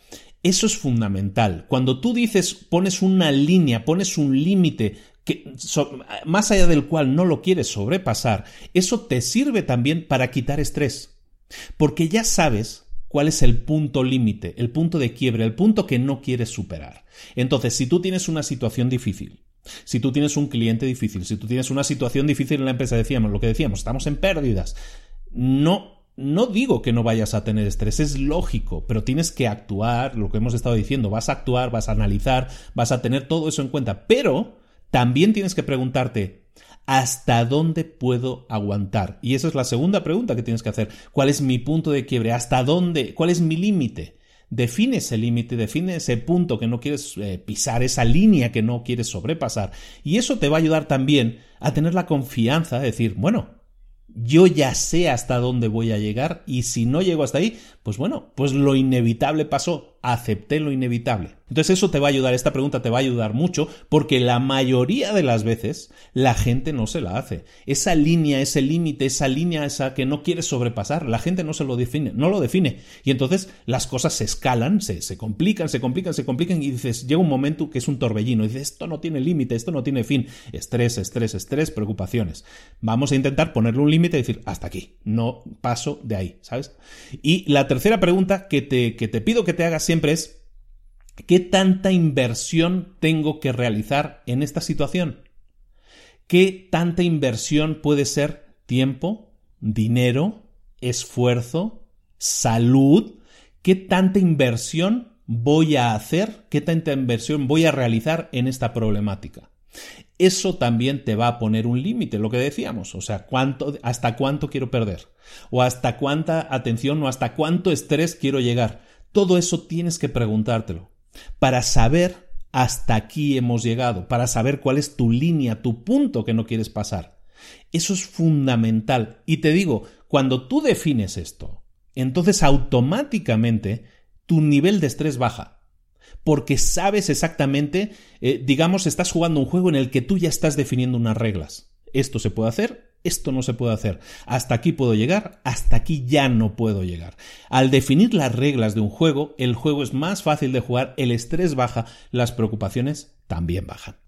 Speaker 1: Eso es fundamental. Cuando tú dices, pones una línea, pones un límite que, más allá del cual no lo quieres sobrepasar, eso te sirve también para quitar estrés. Porque ya sabes cuál es el punto límite, el punto de quiebre, el punto que no quieres superar. Entonces, si tú tienes una situación difícil, si tú tienes un cliente difícil, si tú tienes una situación difícil en la empresa, decíamos lo que decíamos, estamos en pérdidas, no no digo que no vayas a tener estrés, es lógico, pero tienes que actuar, lo que hemos estado diciendo, vas a actuar, vas a analizar, vas a tener todo eso en cuenta, pero también tienes que preguntarte, ¿Hasta dónde puedo aguantar? Y esa es la segunda pregunta que tienes que hacer. ¿Cuál es mi punto de quiebre? ¿Hasta dónde? ¿Cuál es mi límite? Define ese límite, define ese punto que no quieres eh, pisar, esa línea que no quieres sobrepasar. Y eso te va a ayudar también a tener la confianza de decir, bueno, yo ya sé hasta dónde voy a llegar y si no llego hasta ahí, pues bueno, pues lo inevitable pasó, acepté lo inevitable. Entonces eso te va a ayudar, esta pregunta te va a ayudar mucho porque la mayoría de las veces la gente no se la hace. Esa línea, ese límite, esa línea esa que no quieres sobrepasar, la gente no se lo define, no lo define. Y entonces las cosas se escalan, se, se complican, se complican, se complican y dices, llega un momento que es un torbellino dices, esto no tiene límite, esto no tiene fin. Estrés, estrés, estrés, preocupaciones. Vamos a intentar ponerle un límite y decir, hasta aquí, no paso de ahí, ¿sabes? Y la tercera pregunta que te, que te pido que te hagas siempre es, ¿Qué tanta inversión tengo que realizar en esta situación? ¿Qué tanta inversión puede ser tiempo, dinero, esfuerzo, salud? ¿Qué tanta inversión voy a hacer? ¿Qué tanta inversión voy a realizar en esta problemática? Eso también te va a poner un límite, lo que decíamos, o sea, cuánto, hasta cuánto quiero perder, o hasta cuánta atención o hasta cuánto estrés quiero llegar. Todo eso tienes que preguntártelo para saber hasta aquí hemos llegado, para saber cuál es tu línea, tu punto que no quieres pasar. Eso es fundamental. Y te digo, cuando tú defines esto, entonces automáticamente tu nivel de estrés baja. Porque sabes exactamente, eh, digamos, estás jugando un juego en el que tú ya estás definiendo unas reglas. Esto se puede hacer, esto no se puede hacer. Hasta aquí puedo llegar, hasta aquí ya no puedo llegar. Al definir las reglas de un juego, el juego es más fácil de jugar, el estrés baja, las preocupaciones también bajan.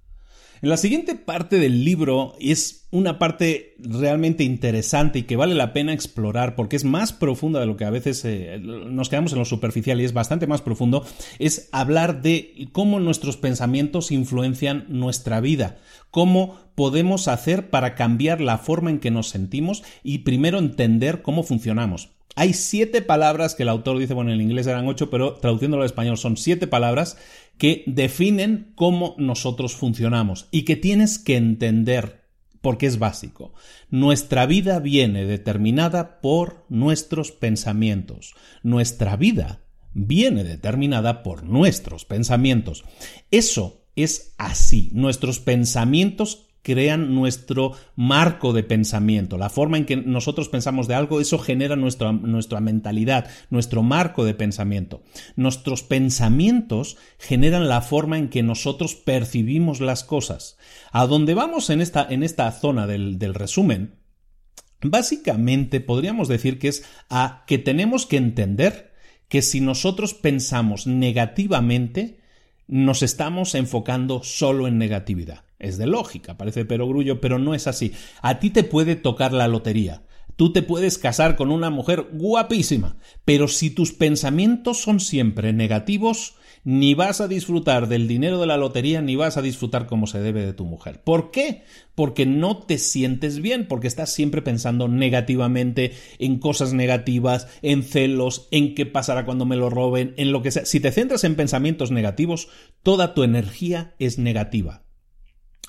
Speaker 1: La siguiente parte del libro es una parte realmente interesante y que vale la pena explorar porque es más profunda de lo que a veces eh, nos quedamos en lo superficial y es bastante más profundo, es hablar de cómo nuestros pensamientos influencian nuestra vida, cómo podemos hacer para cambiar la forma en que nos sentimos y primero entender cómo funcionamos. Hay siete palabras que el autor dice, bueno, en inglés eran ocho, pero traduciéndolo al español son siete palabras que definen cómo nosotros funcionamos y que tienes que entender porque es básico. Nuestra vida viene determinada por nuestros pensamientos. Nuestra vida viene determinada por nuestros pensamientos. Eso es así. Nuestros pensamientos crean nuestro marco de pensamiento, la forma en que nosotros pensamos de algo, eso genera nuestra, nuestra mentalidad, nuestro marco de pensamiento. Nuestros pensamientos generan la forma en que nosotros percibimos las cosas. A donde vamos en esta, en esta zona del, del resumen, básicamente podríamos decir que es a que tenemos que entender que si nosotros pensamos negativamente, nos estamos enfocando solo en negatividad. Es de lógica, parece perogrullo, pero no es así. A ti te puede tocar la lotería. Tú te puedes casar con una mujer guapísima, pero si tus pensamientos son siempre negativos, ni vas a disfrutar del dinero de la lotería, ni vas a disfrutar como se debe de tu mujer. ¿Por qué? Porque no te sientes bien, porque estás siempre pensando negativamente en cosas negativas, en celos, en qué pasará cuando me lo roben, en lo que sea. Si te centras en pensamientos negativos, toda tu energía es negativa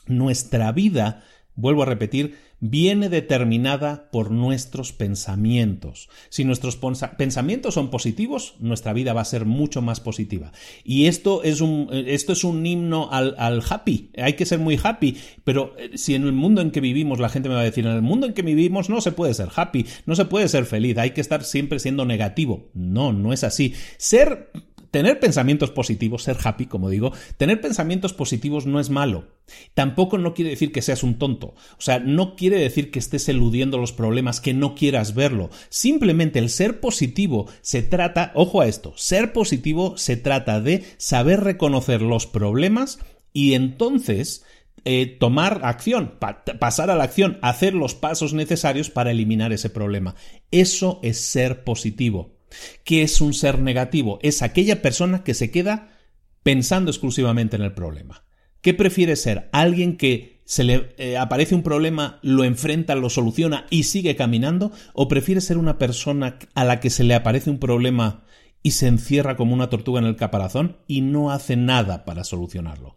Speaker 1: nuestra vida, vuelvo a repetir, viene determinada por nuestros pensamientos. Si nuestros pensamientos son positivos, nuestra vida va a ser mucho más positiva. Y esto es un, esto es un himno al, al, happy. Hay que ser muy happy. Pero eh, si en el mundo en que vivimos, la gente me va a decir, en el mundo en que vivimos no se puede ser happy, no se puede ser feliz, hay que estar siempre siendo negativo. No, no es así. Ser Tener pensamientos positivos, ser happy, como digo, tener pensamientos positivos no es malo. Tampoco no quiere decir que seas un tonto. O sea, no quiere decir que estés eludiendo los problemas, que no quieras verlo. Simplemente el ser positivo se trata, ojo a esto, ser positivo se trata de saber reconocer los problemas y entonces eh, tomar acción, pasar a la acción, hacer los pasos necesarios para eliminar ese problema. Eso es ser positivo. ¿Qué es un ser negativo? Es aquella persona que se queda pensando exclusivamente en el problema. ¿Qué prefiere ser? ¿Alguien que se le eh, aparece un problema, lo enfrenta, lo soluciona y sigue caminando? ¿O prefiere ser una persona a la que se le aparece un problema y se encierra como una tortuga en el caparazón y no hace nada para solucionarlo?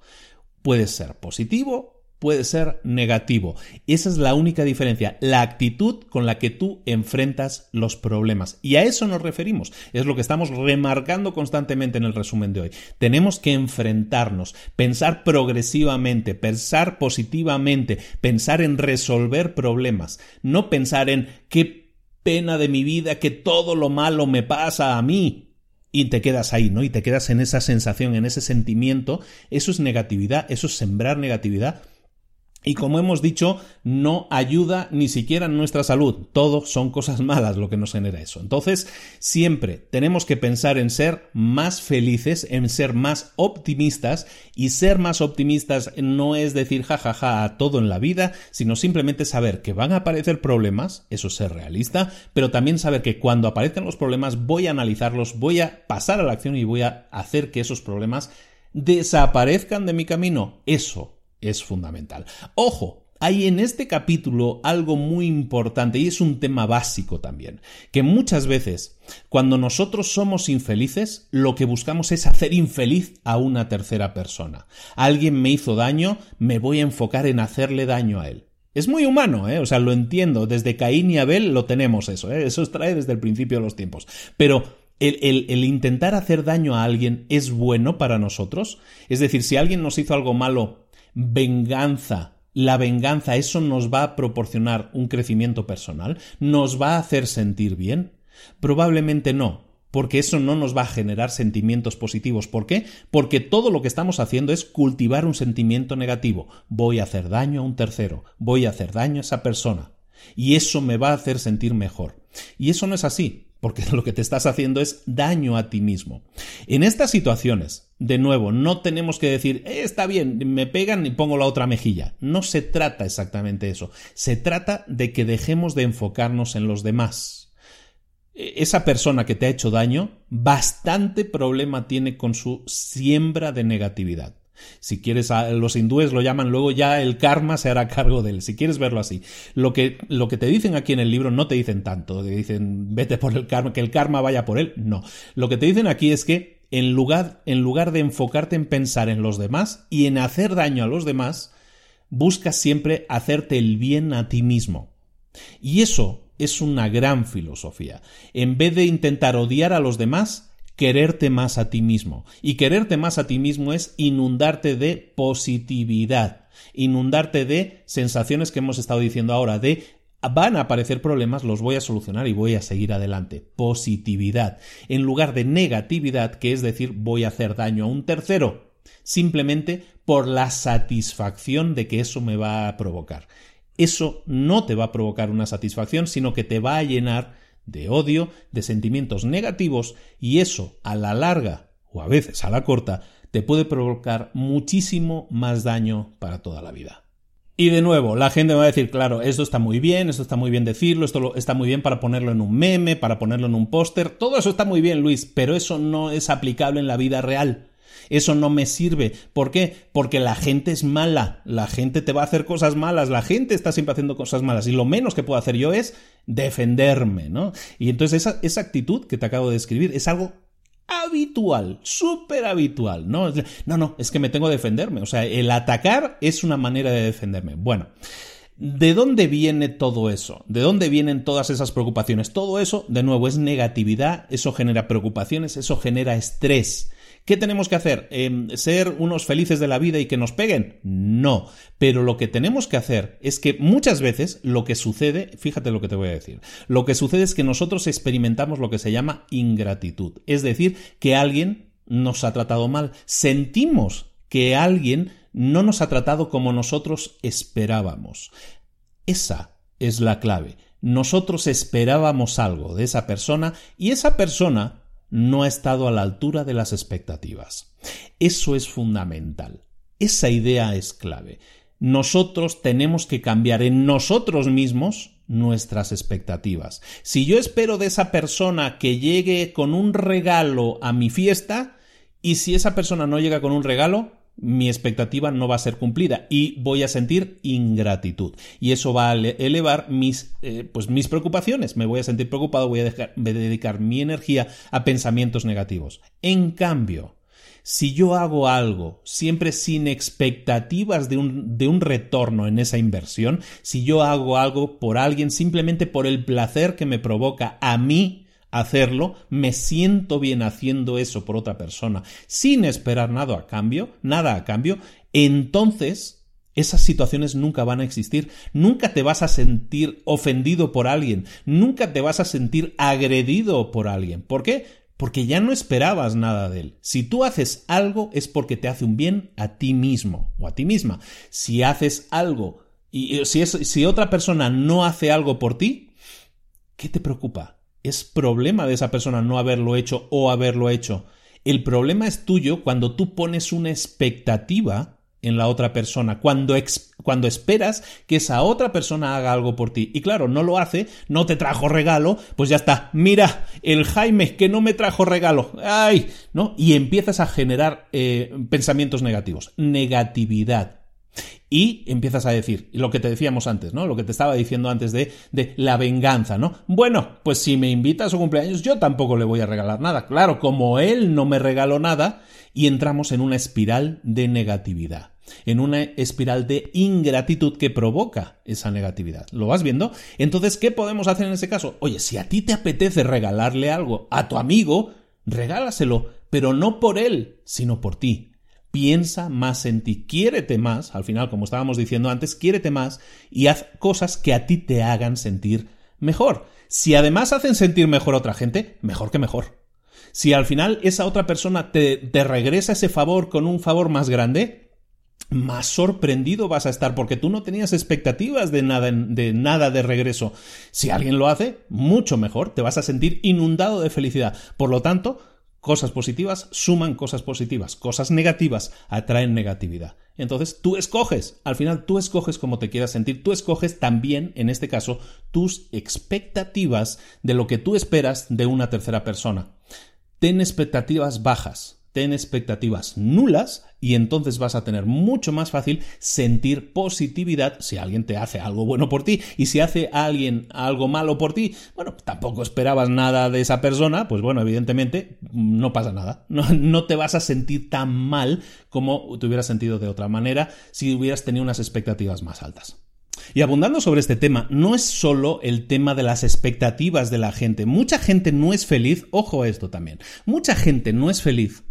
Speaker 1: Puede ser positivo puede ser negativo. Esa es la única diferencia, la actitud con la que tú enfrentas los problemas. Y a eso nos referimos. Es lo que estamos remarcando constantemente en el resumen de hoy. Tenemos que enfrentarnos, pensar progresivamente, pensar positivamente, pensar en resolver problemas, no pensar en qué pena de mi vida que todo lo malo me pasa a mí y te quedas ahí, ¿no? Y te quedas en esa sensación, en ese sentimiento. Eso es negatividad, eso es sembrar negatividad y como hemos dicho, no ayuda ni siquiera en nuestra salud. Todo son cosas *laughs* malas lo que nos genera eso. Entonces, siempre tenemos que pensar en ser más felices, en ser más optimistas. Y ser más optimistas no es decir jajaja a todo en la vida, sino simplemente saber que van a aparecer problemas, eso es ser realista, pero también saber que cuando aparezcan los problemas voy a analizarlos, voy a pasar a la acción y voy a hacer que esos problemas desaparezcan de mi camino. Eso es fundamental. Ojo, hay en este capítulo algo muy importante y es un tema básico también, que muchas veces cuando nosotros somos infelices, lo que buscamos es hacer infeliz a una tercera persona. Alguien me hizo daño, me voy a enfocar en hacerle daño a él. Es muy humano, ¿eh? O sea, lo entiendo. Desde Caín y Abel lo tenemos eso, ¿eh? Eso trae desde el principio de los tiempos. Pero el, el, intentar hacer daño a alguien es bueno para nosotros. Es decir, si alguien nos hizo algo malo venganza. La venganza, ¿eso nos va a proporcionar un crecimiento personal? ¿Nos va a hacer sentir bien? Probablemente no, porque eso no nos va a generar sentimientos positivos. ¿Por qué? Porque todo lo que estamos haciendo es cultivar un sentimiento negativo. Voy a hacer daño a un tercero, voy a hacer daño a esa persona. Y eso me va a hacer sentir mejor. Y eso no es así porque *laughs* lo que te estás haciendo es daño a ti mismo. En estas situaciones, de nuevo, no tenemos que decir, eh, está bien, me pegan y pongo la otra mejilla. No se trata exactamente eso. Se trata de que dejemos de enfocarnos en los demás. E, esa persona que te ha hecho daño, bastante problema tiene con su siembra de negatividad. Si quieres, los hindúes lo llaman luego ya el karma se hará cargo de él, si quieres verlo así. Lo que, lo que te dicen aquí en el libro no te dicen tanto, te dicen vete por el karma, que el karma vaya por él, no. Lo que te dicen aquí es que en lugar, en lugar de enfocarte en pensar en los demás y en hacer daño a los demás, buscas siempre hacerte el bien a ti mismo. Y eso es una gran filosofía. En vez de intentar odiar a los demás, quererte más a ti mismo. Y quererte más a ti mismo es inundarte de positividad, inundarte de sensaciones que hemos estado diciendo ahora, de van a aparecer problemas, los voy a solucionar y voy a seguir adelante. Positividad, en lugar de negatividad, que es decir, voy a hacer daño a un tercero, simplemente por la satisfacción de que eso me va a provocar. Eso no te va a provocar una satisfacción, sino que te va a llenar de odio, de sentimientos negativos, y eso, a la larga, o a veces a la corta, te puede provocar muchísimo más daño para toda la vida. Y de nuevo, la gente va a decir, claro, esto está muy bien, esto está muy bien decirlo, esto está muy bien para ponerlo en un meme, para ponerlo en un póster, todo eso está muy bien, Luis, pero eso no es aplicable en la vida real. Eso no me sirve. ¿Por qué? Porque la gente es mala, la gente te va a hacer cosas malas, la gente está siempre haciendo cosas malas y lo menos que puedo hacer yo es defenderme, ¿no? Y entonces esa, esa actitud que te acabo de describir es algo habitual, súper habitual, ¿no? No, no, es que me tengo que defenderme. O sea, el atacar es una manera de defenderme. Bueno. ¿De dónde viene todo eso? ¿De dónde vienen todas esas preocupaciones? Todo eso, de nuevo, es negatividad, eso genera preocupaciones, eso genera estrés. ¿Qué tenemos que hacer? Em, ¿Ser unos felices de la vida y que nos peguen? No. Pero lo que tenemos que hacer es que muchas veces lo que sucede, fíjate lo que te voy a decir, lo que sucede es que nosotros experimentamos lo que se llama ingratitud. Es decir, que alguien nos ha tratado mal. Sentimos que alguien no nos ha tratado como nosotros esperábamos. Esa es la clave. Nosotros esperábamos algo de esa persona y esa persona no ha estado a la altura de las expectativas. Eso es fundamental. Esa idea es clave. Nosotros tenemos que cambiar en nosotros mismos nuestras expectativas. Si yo espero de esa persona que llegue con un regalo a mi fiesta, y si esa persona no llega con un regalo, mi expectativa no va a ser cumplida y voy a sentir ingratitud. Y eso va a elevar mis, eh, pues mis preocupaciones. Me voy a sentir preocupado, voy a, dedicar mi energía a pensamientos negativos. En cambio, si yo hago algo siempre sin expectativas de un, de un, retorno en esa inversión, si yo hago algo por alguien simplemente por el placer que me provoca a mí hacerlo, me siento bien haciendo eso por otra persona sin esperar nada a cambio, nada a cambio, entonces esas situaciones nunca van a existir. Nunca te vas a sentir ofendido por alguien, nunca te vas a sentir agredido por alguien. ¿Por qué? Porque ya no esperabas nada de él. Si tú haces algo es porque te hace un bien a ti mismo o a ti misma. Si haces algo y si, si otra persona no hace algo por ti, ¿qué te preocupa? Es problema de esa persona no haberlo hecho o haberlo hecho. El problema es tuyo cuando tú pones una expectativa en la otra persona, cuando, cuando esperas que esa otra persona haga algo por ti. Y claro, no lo hace, no te trajo regalo, pues ya está. Mira, el Jaime que no me trajo regalo. ¡Ay! ¿No? Y empiezas a generar eh, pensamientos negativos. Negatividad y empiezas a decir lo que te decíamos antes, ¿no? Lo que te estaba diciendo antes de, la venganza, ¿no? Bueno, pues si me invita a su cumpleaños, yo tampoco le voy a regalar nada. Claro, como él no me regaló nada, y entramos en una espiral de negatividad, en una espiral de ingratitud que provoca esa negatividad. ¿Lo vas viendo? Entonces, ¿qué podemos hacer en ese caso? Oye, si a ti te apetece regalarle algo a tu amigo, regálaselo, pero no por él, sino por ti piensa más en ti, quiérete más, al final, como estábamos diciendo antes, quiérete más y haz cosas que a ti te hagan sentir mejor. Si además hacen sentir mejor a otra gente, mejor que mejor. Si al final esa otra persona te, te regresa ese favor con un favor más grande, más sorprendido vas a estar porque tú no tenías expectativas de nada, de nada de regreso. Si alguien lo hace, mucho mejor, te vas a sentir inundado de felicidad. Por lo tanto, Cosas positivas suman cosas positivas, cosas negativas atraen negatividad. Entonces tú escoges, al final tú escoges cómo te quieras sentir, tú escoges también, en este caso, tus expectativas de lo que tú esperas de una tercera persona. Ten expectativas bajas, ten expectativas nulas y entonces vas a tener mucho más fácil sentir positividad si alguien te hace algo bueno por ti y si hace alguien algo malo por ti, bueno, tampoco esperabas nada de esa persona, pues bueno, evidentemente no pasa nada, no, no te vas a sentir tan mal como te hubieras sentido de otra manera si hubieras tenido unas expectativas más altas. Y abundando sobre este tema, no es solo el tema de las expectativas de la gente. Mucha gente no es feliz, ojo a esto también, mucha gente no es feliz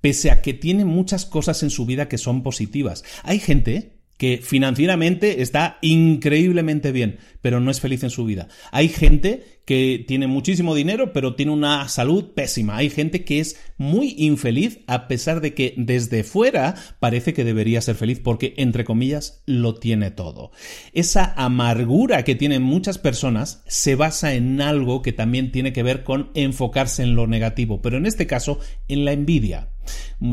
Speaker 1: pese a que tiene muchas cosas en su vida que son positivas. Hay gente que financieramente está increíblemente bien, pero no es feliz en su vida. Hay gente que tiene muchísimo dinero, pero tiene una salud pésima. Hay gente que es muy infeliz a pesar de que desde fuera parece que debería ser feliz porque, entre comillas, lo tiene todo. Esa amargura que tienen muchas personas se basa en algo que también tiene que ver con enfocarse en lo negativo, pero en este caso en la envidia.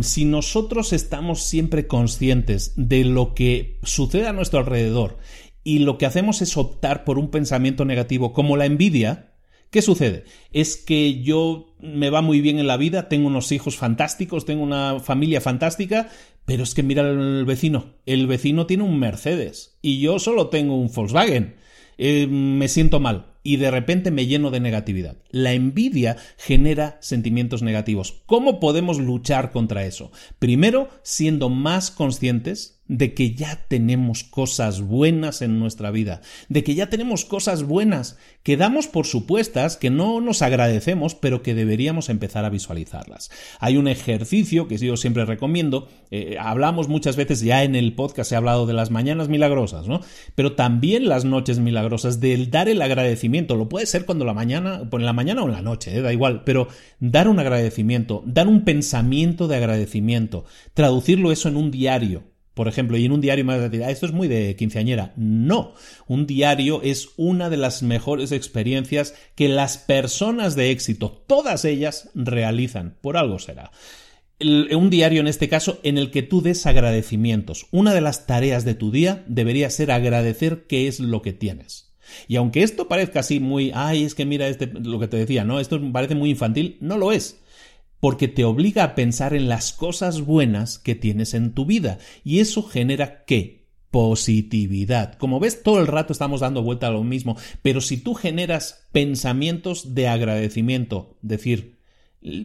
Speaker 1: Si nosotros estamos siempre conscientes de lo que sucede a nuestro alrededor y lo que hacemos es optar por un pensamiento negativo como la envidia, ¿qué sucede? Es que yo me va muy bien en la vida, tengo unos hijos fantásticos, tengo una familia fantástica, pero es que mira el vecino, el vecino tiene un Mercedes y yo solo tengo un Volkswagen. Eh, me siento mal y de repente me lleno de negatividad. La envidia genera sentimientos negativos. ¿Cómo podemos luchar contra eso? Primero, siendo más conscientes de que ya tenemos cosas buenas en nuestra vida, de que ya tenemos cosas buenas que damos por supuestas, que no nos agradecemos, pero que deberíamos empezar a visualizarlas. Hay un ejercicio que yo siempre recomiendo, eh, hablamos muchas veces ya en el podcast, he hablado de las mañanas milagrosas, ¿no? Pero también las noches milagrosas, del dar el agradecimiento, lo puede ser cuando la mañana, en la mañana o en la noche, eh, da igual, pero dar un agradecimiento, dar un pensamiento de agradecimiento, traducirlo eso en un diario, por ejemplo, y en un diario me vas a decir, ah, esto es muy de quinceañera. No, un diario es una de las mejores experiencias que las personas de éxito, todas ellas, realizan. Por algo será. un diario en este caso en el que tú des agradecimientos. Una de las tareas de tu día debería ser agradecer qué es lo que tienes. Y aunque esto parezca así muy, ay, es que mira este, lo que te decía, ¿no? Esto parece muy infantil, no lo es porque te obliga a pensar en las cosas buenas que tienes en tu vida. Y eso genera qué? Positividad. Como ves, todo el rato estamos dando vuelta a lo mismo, pero si tú generas pensamientos de agradecimiento, decir,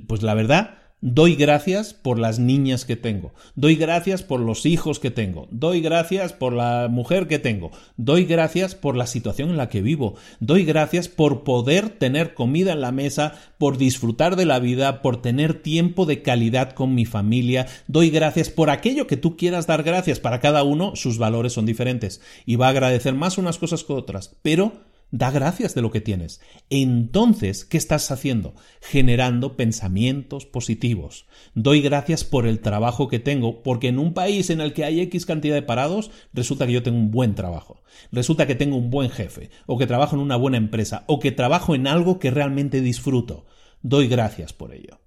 Speaker 1: pues la verdad, Doy gracias por las niñas que tengo. Doy gracias por los hijos que tengo. Doy gracias por la mujer que tengo. Doy gracias por la situación en la que vivo. Doy gracias por poder tener comida en la mesa, por disfrutar de la vida, por tener tiempo de calidad con mi familia. Doy gracias por aquello que tú quieras dar gracias. Para cada uno sus valores son diferentes y va a agradecer más unas cosas que otras. Pero Da gracias de lo que tienes. Entonces, ¿qué estás haciendo? Generando pensamientos positivos. Doy gracias por el trabajo que tengo, porque en un país en el que hay X cantidad de parados, resulta que yo tengo un buen trabajo. Resulta que tengo un buen jefe, o que trabajo en una buena empresa, o que trabajo en algo que realmente disfruto. Doy gracias por ello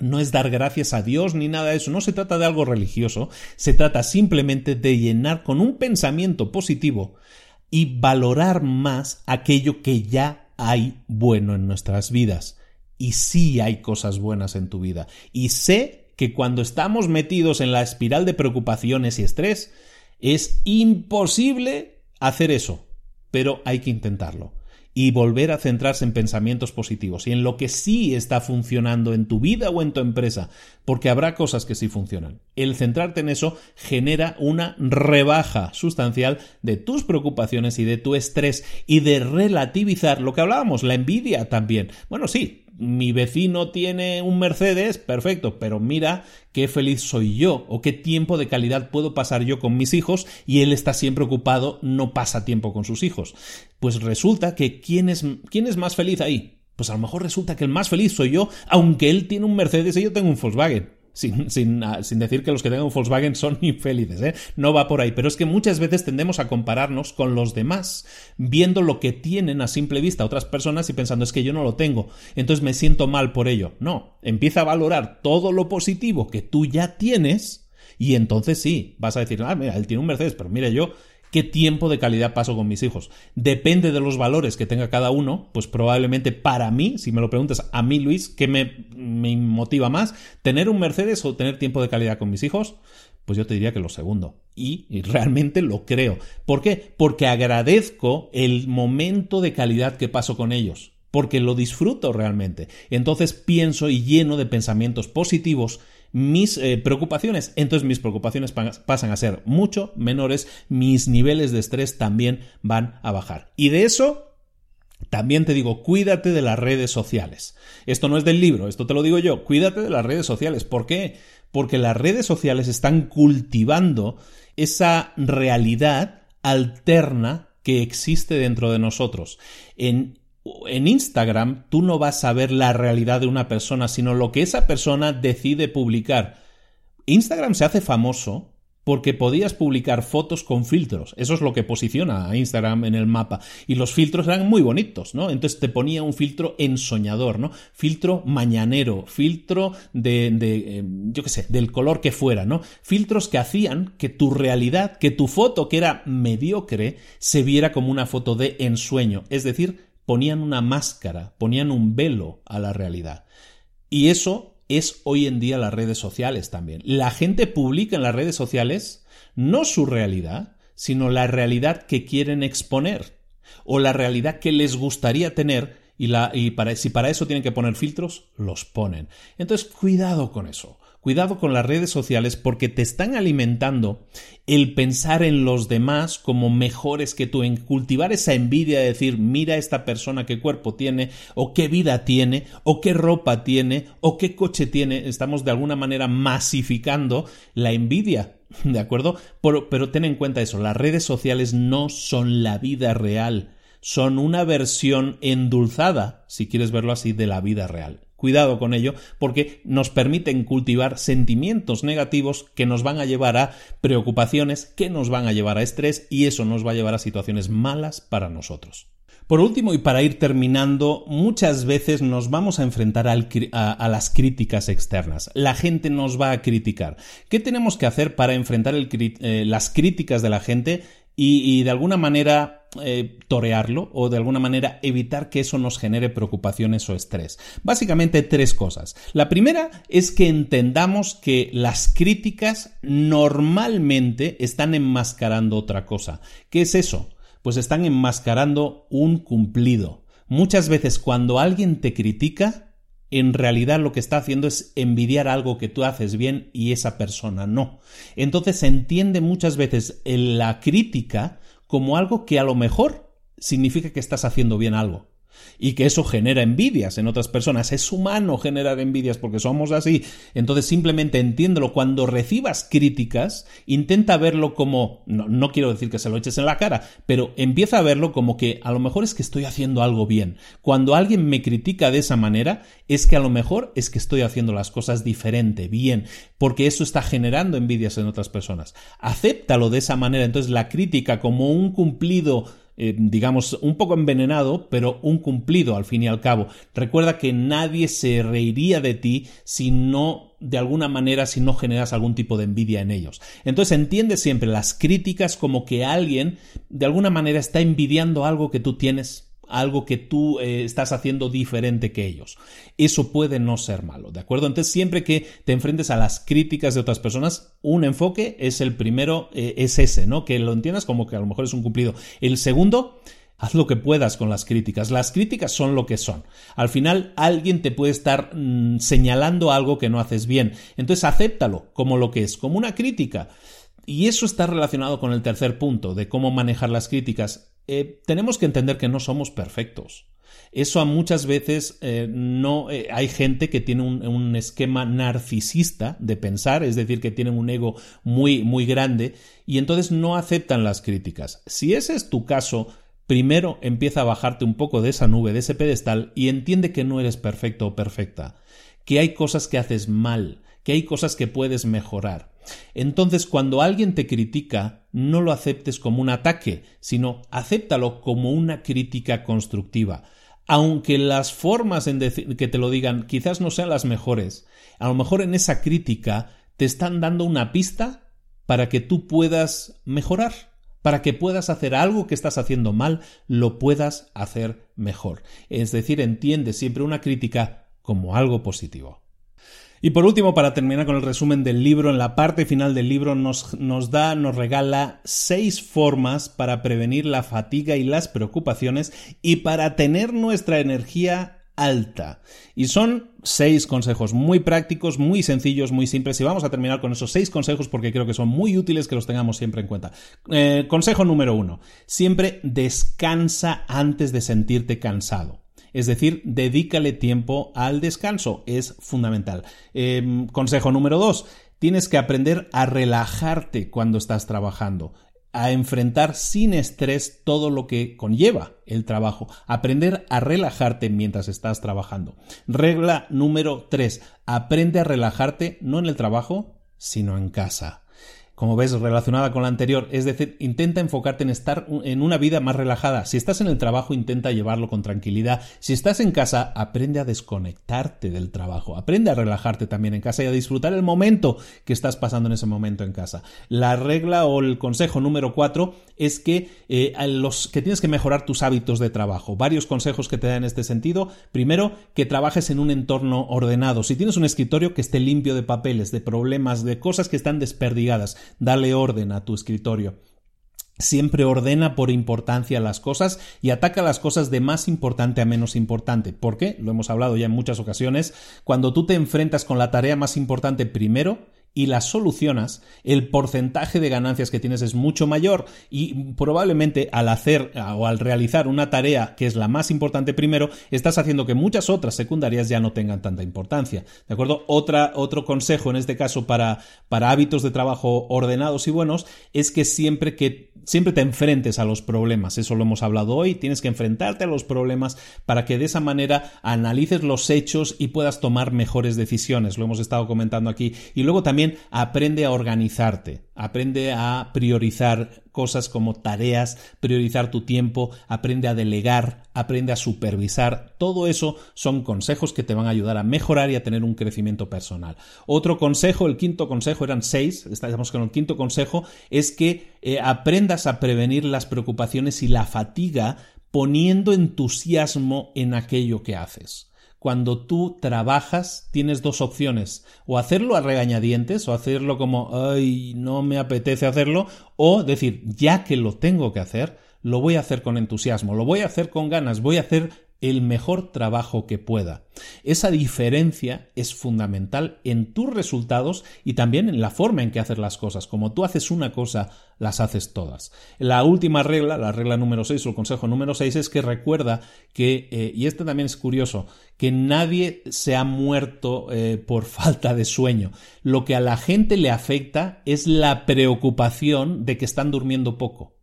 Speaker 1: no es dar gracias a Dios ni nada de eso, no se trata de algo religioso, se trata simplemente de llenar con un pensamiento positivo y valorar más aquello que ya hay bueno en nuestras vidas. Y sí hay cosas buenas en tu vida. Y sé que cuando estamos metidos en la espiral de preocupaciones y estrés, es imposible hacer eso, pero hay que intentarlo y volver a centrarse en pensamientos positivos y en lo que sí está funcionando en tu vida o en tu empresa, porque habrá cosas que sí funcionan. El centrarte en eso genera una rebaja sustancial de tus preocupaciones y de tu estrés y de relativizar lo que hablábamos, la envidia también. Bueno, sí, mi vecino tiene un Mercedes, perfecto, pero mira qué feliz soy yo o qué tiempo de calidad puedo pasar yo con mis hijos y él está siempre ocupado, no pasa tiempo con sus hijos. Pues resulta que ¿quién es, quién es más feliz ahí? Pues a lo mejor resulta que el más feliz soy yo, aunque él tiene un Mercedes y yo tengo un Volkswagen sin, ah, sin, decir que los que tengan un Volkswagen son *laughs* infelices, ¿eh? No va por ahí, pero es que muchas veces tendemos a compararnos con los demás, viendo lo que tienen a simple vista otras personas y pensando es que yo no lo tengo, entonces me siento mal por ello. No, empieza a valorar todo lo positivo que tú ya tienes y entonces sí, vas a decir, ah, mira, él tiene un Mercedes, pero mira yo qué tiempo de calidad paso con mis hijos. Depende de los valores que tenga cada uno, pues probablemente para mí, si me lo preguntas a mí, Luis, ¿qué me, me motiva más? ¿Tener un Mercedes o tener tiempo de calidad con mis hijos? Pues yo te diría que lo segundo. Y, y, realmente lo creo. ¿Por qué? Porque agradezco el momento de calidad que paso con ellos. Porque lo disfruto realmente. Entonces pienso y lleno de pensamientos positivos mis eh, preocupaciones. Entonces mis preocupaciones pasan a ser mucho menores, mis niveles de estrés también van a bajar. Y de eso también te digo, cuídate de las redes sociales. Esto no es del libro, esto te lo digo yo, cuídate de las redes sociales. ¿Por qué? Porque las redes sociales están cultivando esa realidad alterna que existe dentro de nosotros. En, en Instagram tú no vas a ver la realidad de una persona, sino lo que esa persona decide publicar. Instagram se hace famoso porque podías publicar fotos con filtros. Eso es lo que posiciona a Instagram en el mapa. Y los filtros eran muy bonitos, ¿no? Entonces te ponía un filtro ensoñador, ¿no? Filtro mañanero, filtro de, de eh, yo qué sé, del color que fuera, ¿no? Filtros que hacían que tu realidad, que tu foto, que era mediocre, se viera como una foto de ensueño. Es decir, ponían una máscara, ponían un velo a la realidad. Y eso es hoy en día las redes sociales también. La gente publica en las redes sociales no su realidad, sino la realidad que quieren exponer o la realidad que les gustaría tener y, la, y para, si para eso tienen que poner filtros, los ponen. Entonces, cuidado con eso. Cuidado con las redes sociales porque te están alimentando el pensar en los demás como mejores que tú, en cultivar esa envidia de decir, mira esta persona qué cuerpo tiene, o qué vida tiene, o qué ropa tiene, o qué coche tiene. Estamos de alguna manera masificando la envidia. *laughs* ¿De acuerdo? Pero, pero ten en cuenta eso, las redes sociales no son la vida real, son una versión endulzada, si quieres verlo así, de la vida real. Cuidado con ello porque nos permiten cultivar sentimientos negativos que nos van a llevar a preocupaciones, que nos van a llevar a estrés y eso nos va a llevar a situaciones malas para nosotros. Por último, y para ir terminando, muchas veces nos vamos a enfrentar a, las críticas externas. La gente nos va a criticar. ¿Qué tenemos que hacer para enfrentar eh, las críticas de la gente y, de alguna manera eh, torearlo o de alguna manera evitar que eso nos genere preocupaciones o estrés. Básicamente tres cosas. La primera es que entendamos que las críticas normalmente están enmascarando otra cosa. ¿Qué es eso? Pues están enmascarando un cumplido. Muchas veces cuando alguien te critica, en realidad lo que está haciendo es envidiar algo que tú haces bien y esa persona no. Entonces se entiende muchas veces en la crítica como algo que a lo mejor significa que estás haciendo bien algo y que eso genera envidias en otras personas. Es humano generar envidias porque somos así. Entonces simplemente entiéndelo. Cuando recibas críticas, intenta verlo como, no, no, quiero decir que se lo eches en la cara, pero empieza a verlo como que a lo mejor es que estoy haciendo algo bien. Cuando alguien me critica de esa manera, es que a lo mejor es que estoy haciendo las cosas diferente, bien, porque eso está generando envidias en otras personas. Acéptalo de esa manera. Entonces la crítica como un cumplido eh, digamos, un poco envenenado, pero un cumplido al fin y al cabo. Recuerda que nadie se reiría de ti si no, de alguna manera, si no generas algún tipo de envidia en ellos. Entonces entiende siempre las críticas como que alguien, de alguna manera, está envidiando algo que tú tienes algo que tú eh, estás haciendo diferente que ellos. Eso puede no ser malo, ¿de acuerdo? Entonces, siempre que te enfrentes a las críticas de otras personas, un enfoque es el primero, eh, es ese, ¿no? Que lo entiendas como que a lo mejor es un cumplido. El segundo, Haz lo que puedas con las críticas. Las críticas son lo que son. Al final alguien te puede estar mm, señalando algo que no haces bien. Entonces acéptalo como lo que es, como una crítica. Y eso está relacionado con el tercer punto de cómo manejar las críticas. Eh, tenemos que entender que no somos perfectos. Eso a muchas veces eh, no eh, hay gente que tiene un, esquema narcisista de pensar, es decir, que tienen un ego muy muy grande y entonces no aceptan las críticas. Si ese es tu caso, primero empieza a bajarte un poco de esa nube, de ese pedestal y entiende que no eres perfecto o perfecta, que hay cosas que haces mal, que hay cosas que puedes mejorar. Entonces, cuando alguien te critica, no lo aceptes como un ataque, sino acéptalo como una crítica constructiva. Aunque las formas en que te lo digan quizás no sean las mejores, a lo mejor en esa crítica te están dando una pista para que tú puedas mejorar, para que puedas hacer algo que estás haciendo mal, lo puedas hacer mejor. Es decir, entiende siempre una crítica como algo positivo. Y por último, para terminar con el resumen del libro, en la parte final del libro nos, nos, da, nos regala seis formas para prevenir la fatiga y las preocupaciones y para tener nuestra energía alta. Y son seis consejos muy prácticos, muy sencillos, muy simples. Y vamos a terminar con esos seis consejos porque creo que son muy útiles que los tengamos siempre en cuenta. Eh, consejo número uno. Siempre descansa antes de sentirte cansado. Es decir, dedícale tiempo al descanso. Es fundamental. Em, consejo número dos. Tienes que aprender a relajarte cuando estás trabajando a enfrentar sin estrés todo lo que conlleva el trabajo, aprender a relajarte mientras estás trabajando. Regla número 3, aprende a relajarte no en el trabajo, sino en casa como ves, relacionada con la anterior. Es decir, intenta enfocarte en estar en una vida más relajada. Si estás en el trabajo, intenta llevarlo con tranquilidad. Si estás en casa, aprende a desconectarte del trabajo. Aprende a relajarte también en casa y a disfrutar el momento que estás pasando en ese momento en casa. La regla o el consejo número cuatro es que, eh, los, que tienes que mejorar tus hábitos de trabajo. Varios consejos que te dan en este sentido. Primero, que trabajes en un entorno ordenado. Si tienes un escritorio que esté limpio de papeles, de problemas, de cosas que están desperdigadas dale orden a tu escritorio. Siempre ordena por importancia las cosas y ataca las cosas de más importante a menos importante. ¿Por qué? Lo hemos hablado ya en muchas ocasiones. Cuando tú te enfrentas con la tarea más importante primero, y las solucionas, el porcentaje de ganancias que tienes es mucho mayor y probablemente al hacer o al realizar una tarea que es la más importante primero, estás haciendo que muchas otras secundarias ya no tengan tanta importancia. ¿De acuerdo? Otra, otro consejo en este caso para, para hábitos de trabajo ordenados y buenos es que siempre que siempre te enfrentes a los problemas. Eso lo hemos hablado hoy. Tienes que enfrentarte a los problemas para que de esa manera analices los hechos y puedas tomar mejores decisiones. Lo hemos estado comentando aquí. Y luego también aprende a organizarte, aprende a priorizar cosas como tareas, priorizar tu tiempo, aprende a delegar, aprende a supervisar. Todo eso son consejos que te van a ayudar a mejorar y a tener un crecimiento personal. Otro consejo, el quinto consejo, eran seis, estamos con el quinto consejo, es que eh, aprendas a prevenir las preocupaciones y la fatiga poniendo entusiasmo en aquello que haces cuando tú trabajas tienes dos opciones, o hacerlo a regañadientes, o hacerlo como, ay, no me apetece hacerlo, o decir, ya que lo tengo que hacer, lo voy a hacer con entusiasmo, lo voy a hacer con ganas, voy a hacer el mejor trabajo que pueda. Esa diferencia es fundamental en tus resultados y también en la forma en que haces las cosas. Como tú haces una cosa, las haces todas. La última regla, la regla número 6 o el consejo número 6 es que recuerda que, eh, y esto también es curioso, que nadie se ha muerto eh, por *laughs* falta de sueño. Lo que a la gente le afecta es la preocupación de que están durmiendo poco.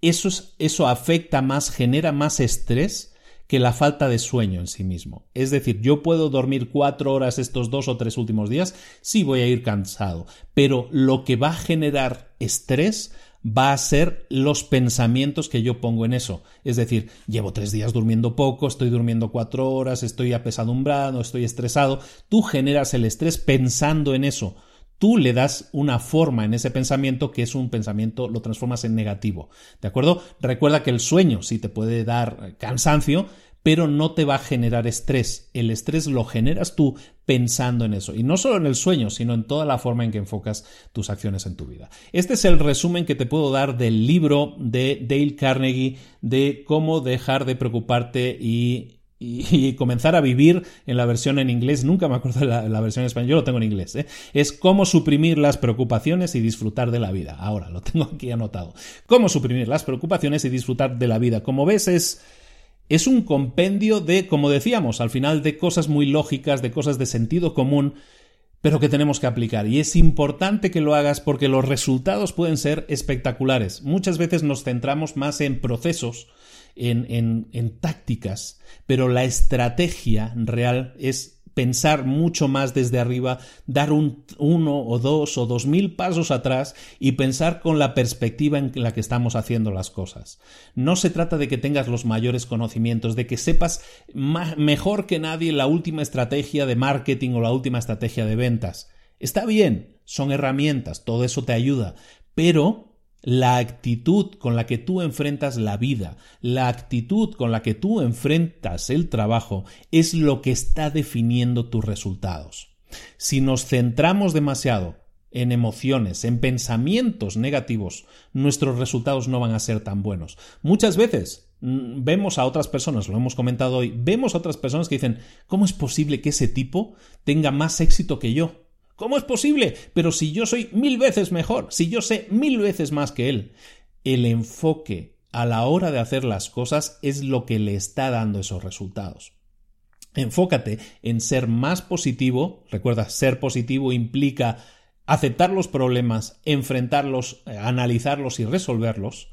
Speaker 1: Eso, eso afecta más, genera más estrés que la falta de sueño en sí mismo. Es decir, yo puedo dormir cuatro horas estos dos o tres últimos días, sí voy a ir cansado, pero lo que va a generar estrés va a ser los pensamientos que yo pongo en eso. Es decir, llevo tres días durmiendo poco, estoy durmiendo cuatro horas, estoy apesadumbrado, estoy estresado. Tú generas el estrés pensando en eso tú le das una forma en ese pensamiento que es un pensamiento, lo transformas en negativo. ¿De acuerdo? Recuerda que el sueño sí te puede dar cansancio, pero no te va a generar estrés. El estrés lo generas tú pensando en eso. Y no solo en el sueño, sino en toda la forma en que enfocas tus acciones en tu vida. Este es el resumen que te puedo dar del libro de Dale Carnegie de cómo dejar de preocuparte y y, comenzar a vivir en la versión en inglés, nunca me acuerdo de la, versión en español, yo lo tengo en inglés, ¿eh? es cómo suprimir las preocupaciones y disfrutar de la vida. Ahora, lo tengo aquí anotado. Cómo suprimir las preocupaciones y disfrutar de la vida. Como ves, es... Es un compendio de, como decíamos, al final de cosas muy lógicas, de cosas de sentido común, pero que tenemos que aplicar. Y es importante que lo hagas porque los resultados pueden ser espectaculares. Muchas veces nos centramos más en procesos, en, en, tácticas, pero la estrategia real es pensar mucho más desde arriba, dar un uno o dos o dos mil pasos atrás y pensar con la perspectiva en la que estamos haciendo las cosas. No se trata de que tengas los mayores conocimientos, de que sepas mejor que nadie la última estrategia de marketing o la última estrategia de ventas. Está bien, son herramientas, todo eso te ayuda, pero la actitud con la que tú enfrentas la vida, la actitud con la que tú enfrentas el trabajo es lo que está definiendo tus resultados. Si nos centramos demasiado en emociones, en pensamientos negativos, nuestros resultados no van a ser tan buenos. Muchas veces Mm, vemos a otras personas, lo hemos comentado hoy, vemos a otras personas que dicen, ¿cómo es posible que ese tipo tenga más éxito que yo? ¿Cómo es posible? Pero si yo soy mil veces mejor, si yo sé mil veces más que él, el enfoque a la hora de hacer las cosas es lo que le está dando esos resultados. Enfócate en ser más positivo. Recuerda, ser positivo implica aceptar los problemas, enfrentarlos, eh, analizarlos y resolverlos,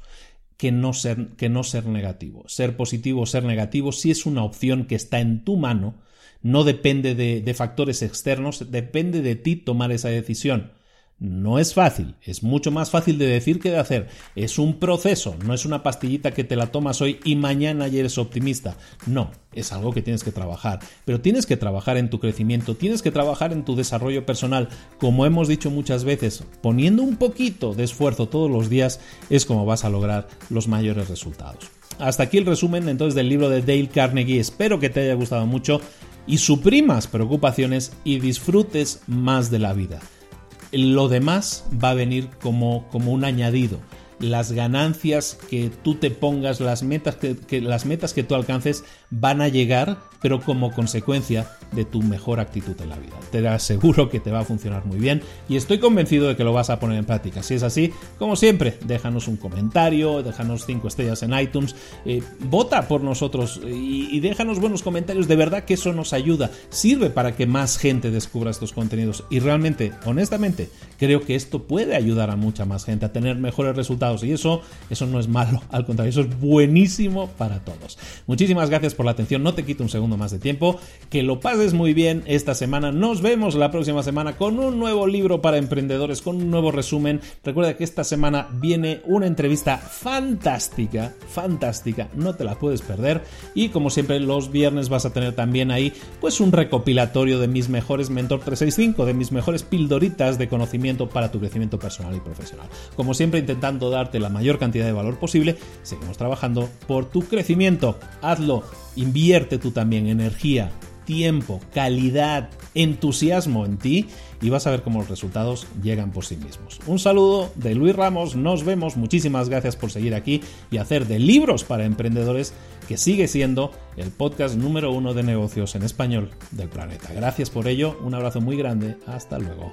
Speaker 1: que no, ser, que no ser negativo. Ser positivo o ser negativo sí es una opción que está en tu mano, no depende de factores externos, depende de ti tomar esa decisión. No es fácil, es mucho más fácil de decir que de hacer. Es un proceso, no es una pastillita que te la tomas hoy y mañana ya eres optimista. No, es algo que tienes que trabajar. Pero tienes que trabajar en tu crecimiento, tienes que trabajar en tu desarrollo personal. Como hemos dicho muchas veces, poniendo un poquito de esfuerzo todos los días es como vas a lograr los mayores resultados. Hasta aquí el resumen entonces del libro de Dale Carnegie. Espero que te haya gustado mucho y suprimas preocupaciones y disfrutes más de la vida. Lo demás va a venir como, como un añadido las ganancias que tú te pongas, las metas que, las metas que tú alcances van a llegar, pero como consecuencia de tu mejor actitud en la vida. Te aseguro que te va a funcionar muy bien y estoy convencido de que lo vas a poner en práctica. Si es así, como siempre, déjanos un comentario, déjanos cinco estrellas en iTunes, eh, vota por nosotros y déjanos buenos comentarios. De verdad que eso nos ayuda, sirve para que más gente descubra estos contenidos y realmente, honestamente, creo que esto puede ayudar a mucha más gente a tener mejores resultados y eso, eso no es malo, *laughs* al contrario, eso es buenísimo para todos. Muchísimas gracias por la atención, no te quito un segundo más de tiempo, que lo pases muy bien esta semana, nos vemos la próxima semana con un nuevo libro para emprendedores, con un nuevo resumen. Recuerda que esta semana viene una entrevista fantástica, fantástica, no te la puedes perder y como siempre los viernes vas a tener también ahí pues un recopilatorio de mis mejores Mentor 365, de mis mejores pildoritas de conocimiento para tu crecimiento personal y profesional. Como siempre intentando dar la mayor cantidad de valor posible, seguimos trabajando por tu crecimiento. Hazlo, invierte tú también energía, tiempo, calidad, entusiasmo en ti y vas a ver cómo los resultados llegan por sí mismos. Un saludo de Luis Ramos, nos vemos, muchísimas gracias por seguir aquí y hacer de libros para emprendedores que sigue siendo el podcast número uno de negocios en español del planeta. Gracias por ello, un abrazo muy grande, hasta luego.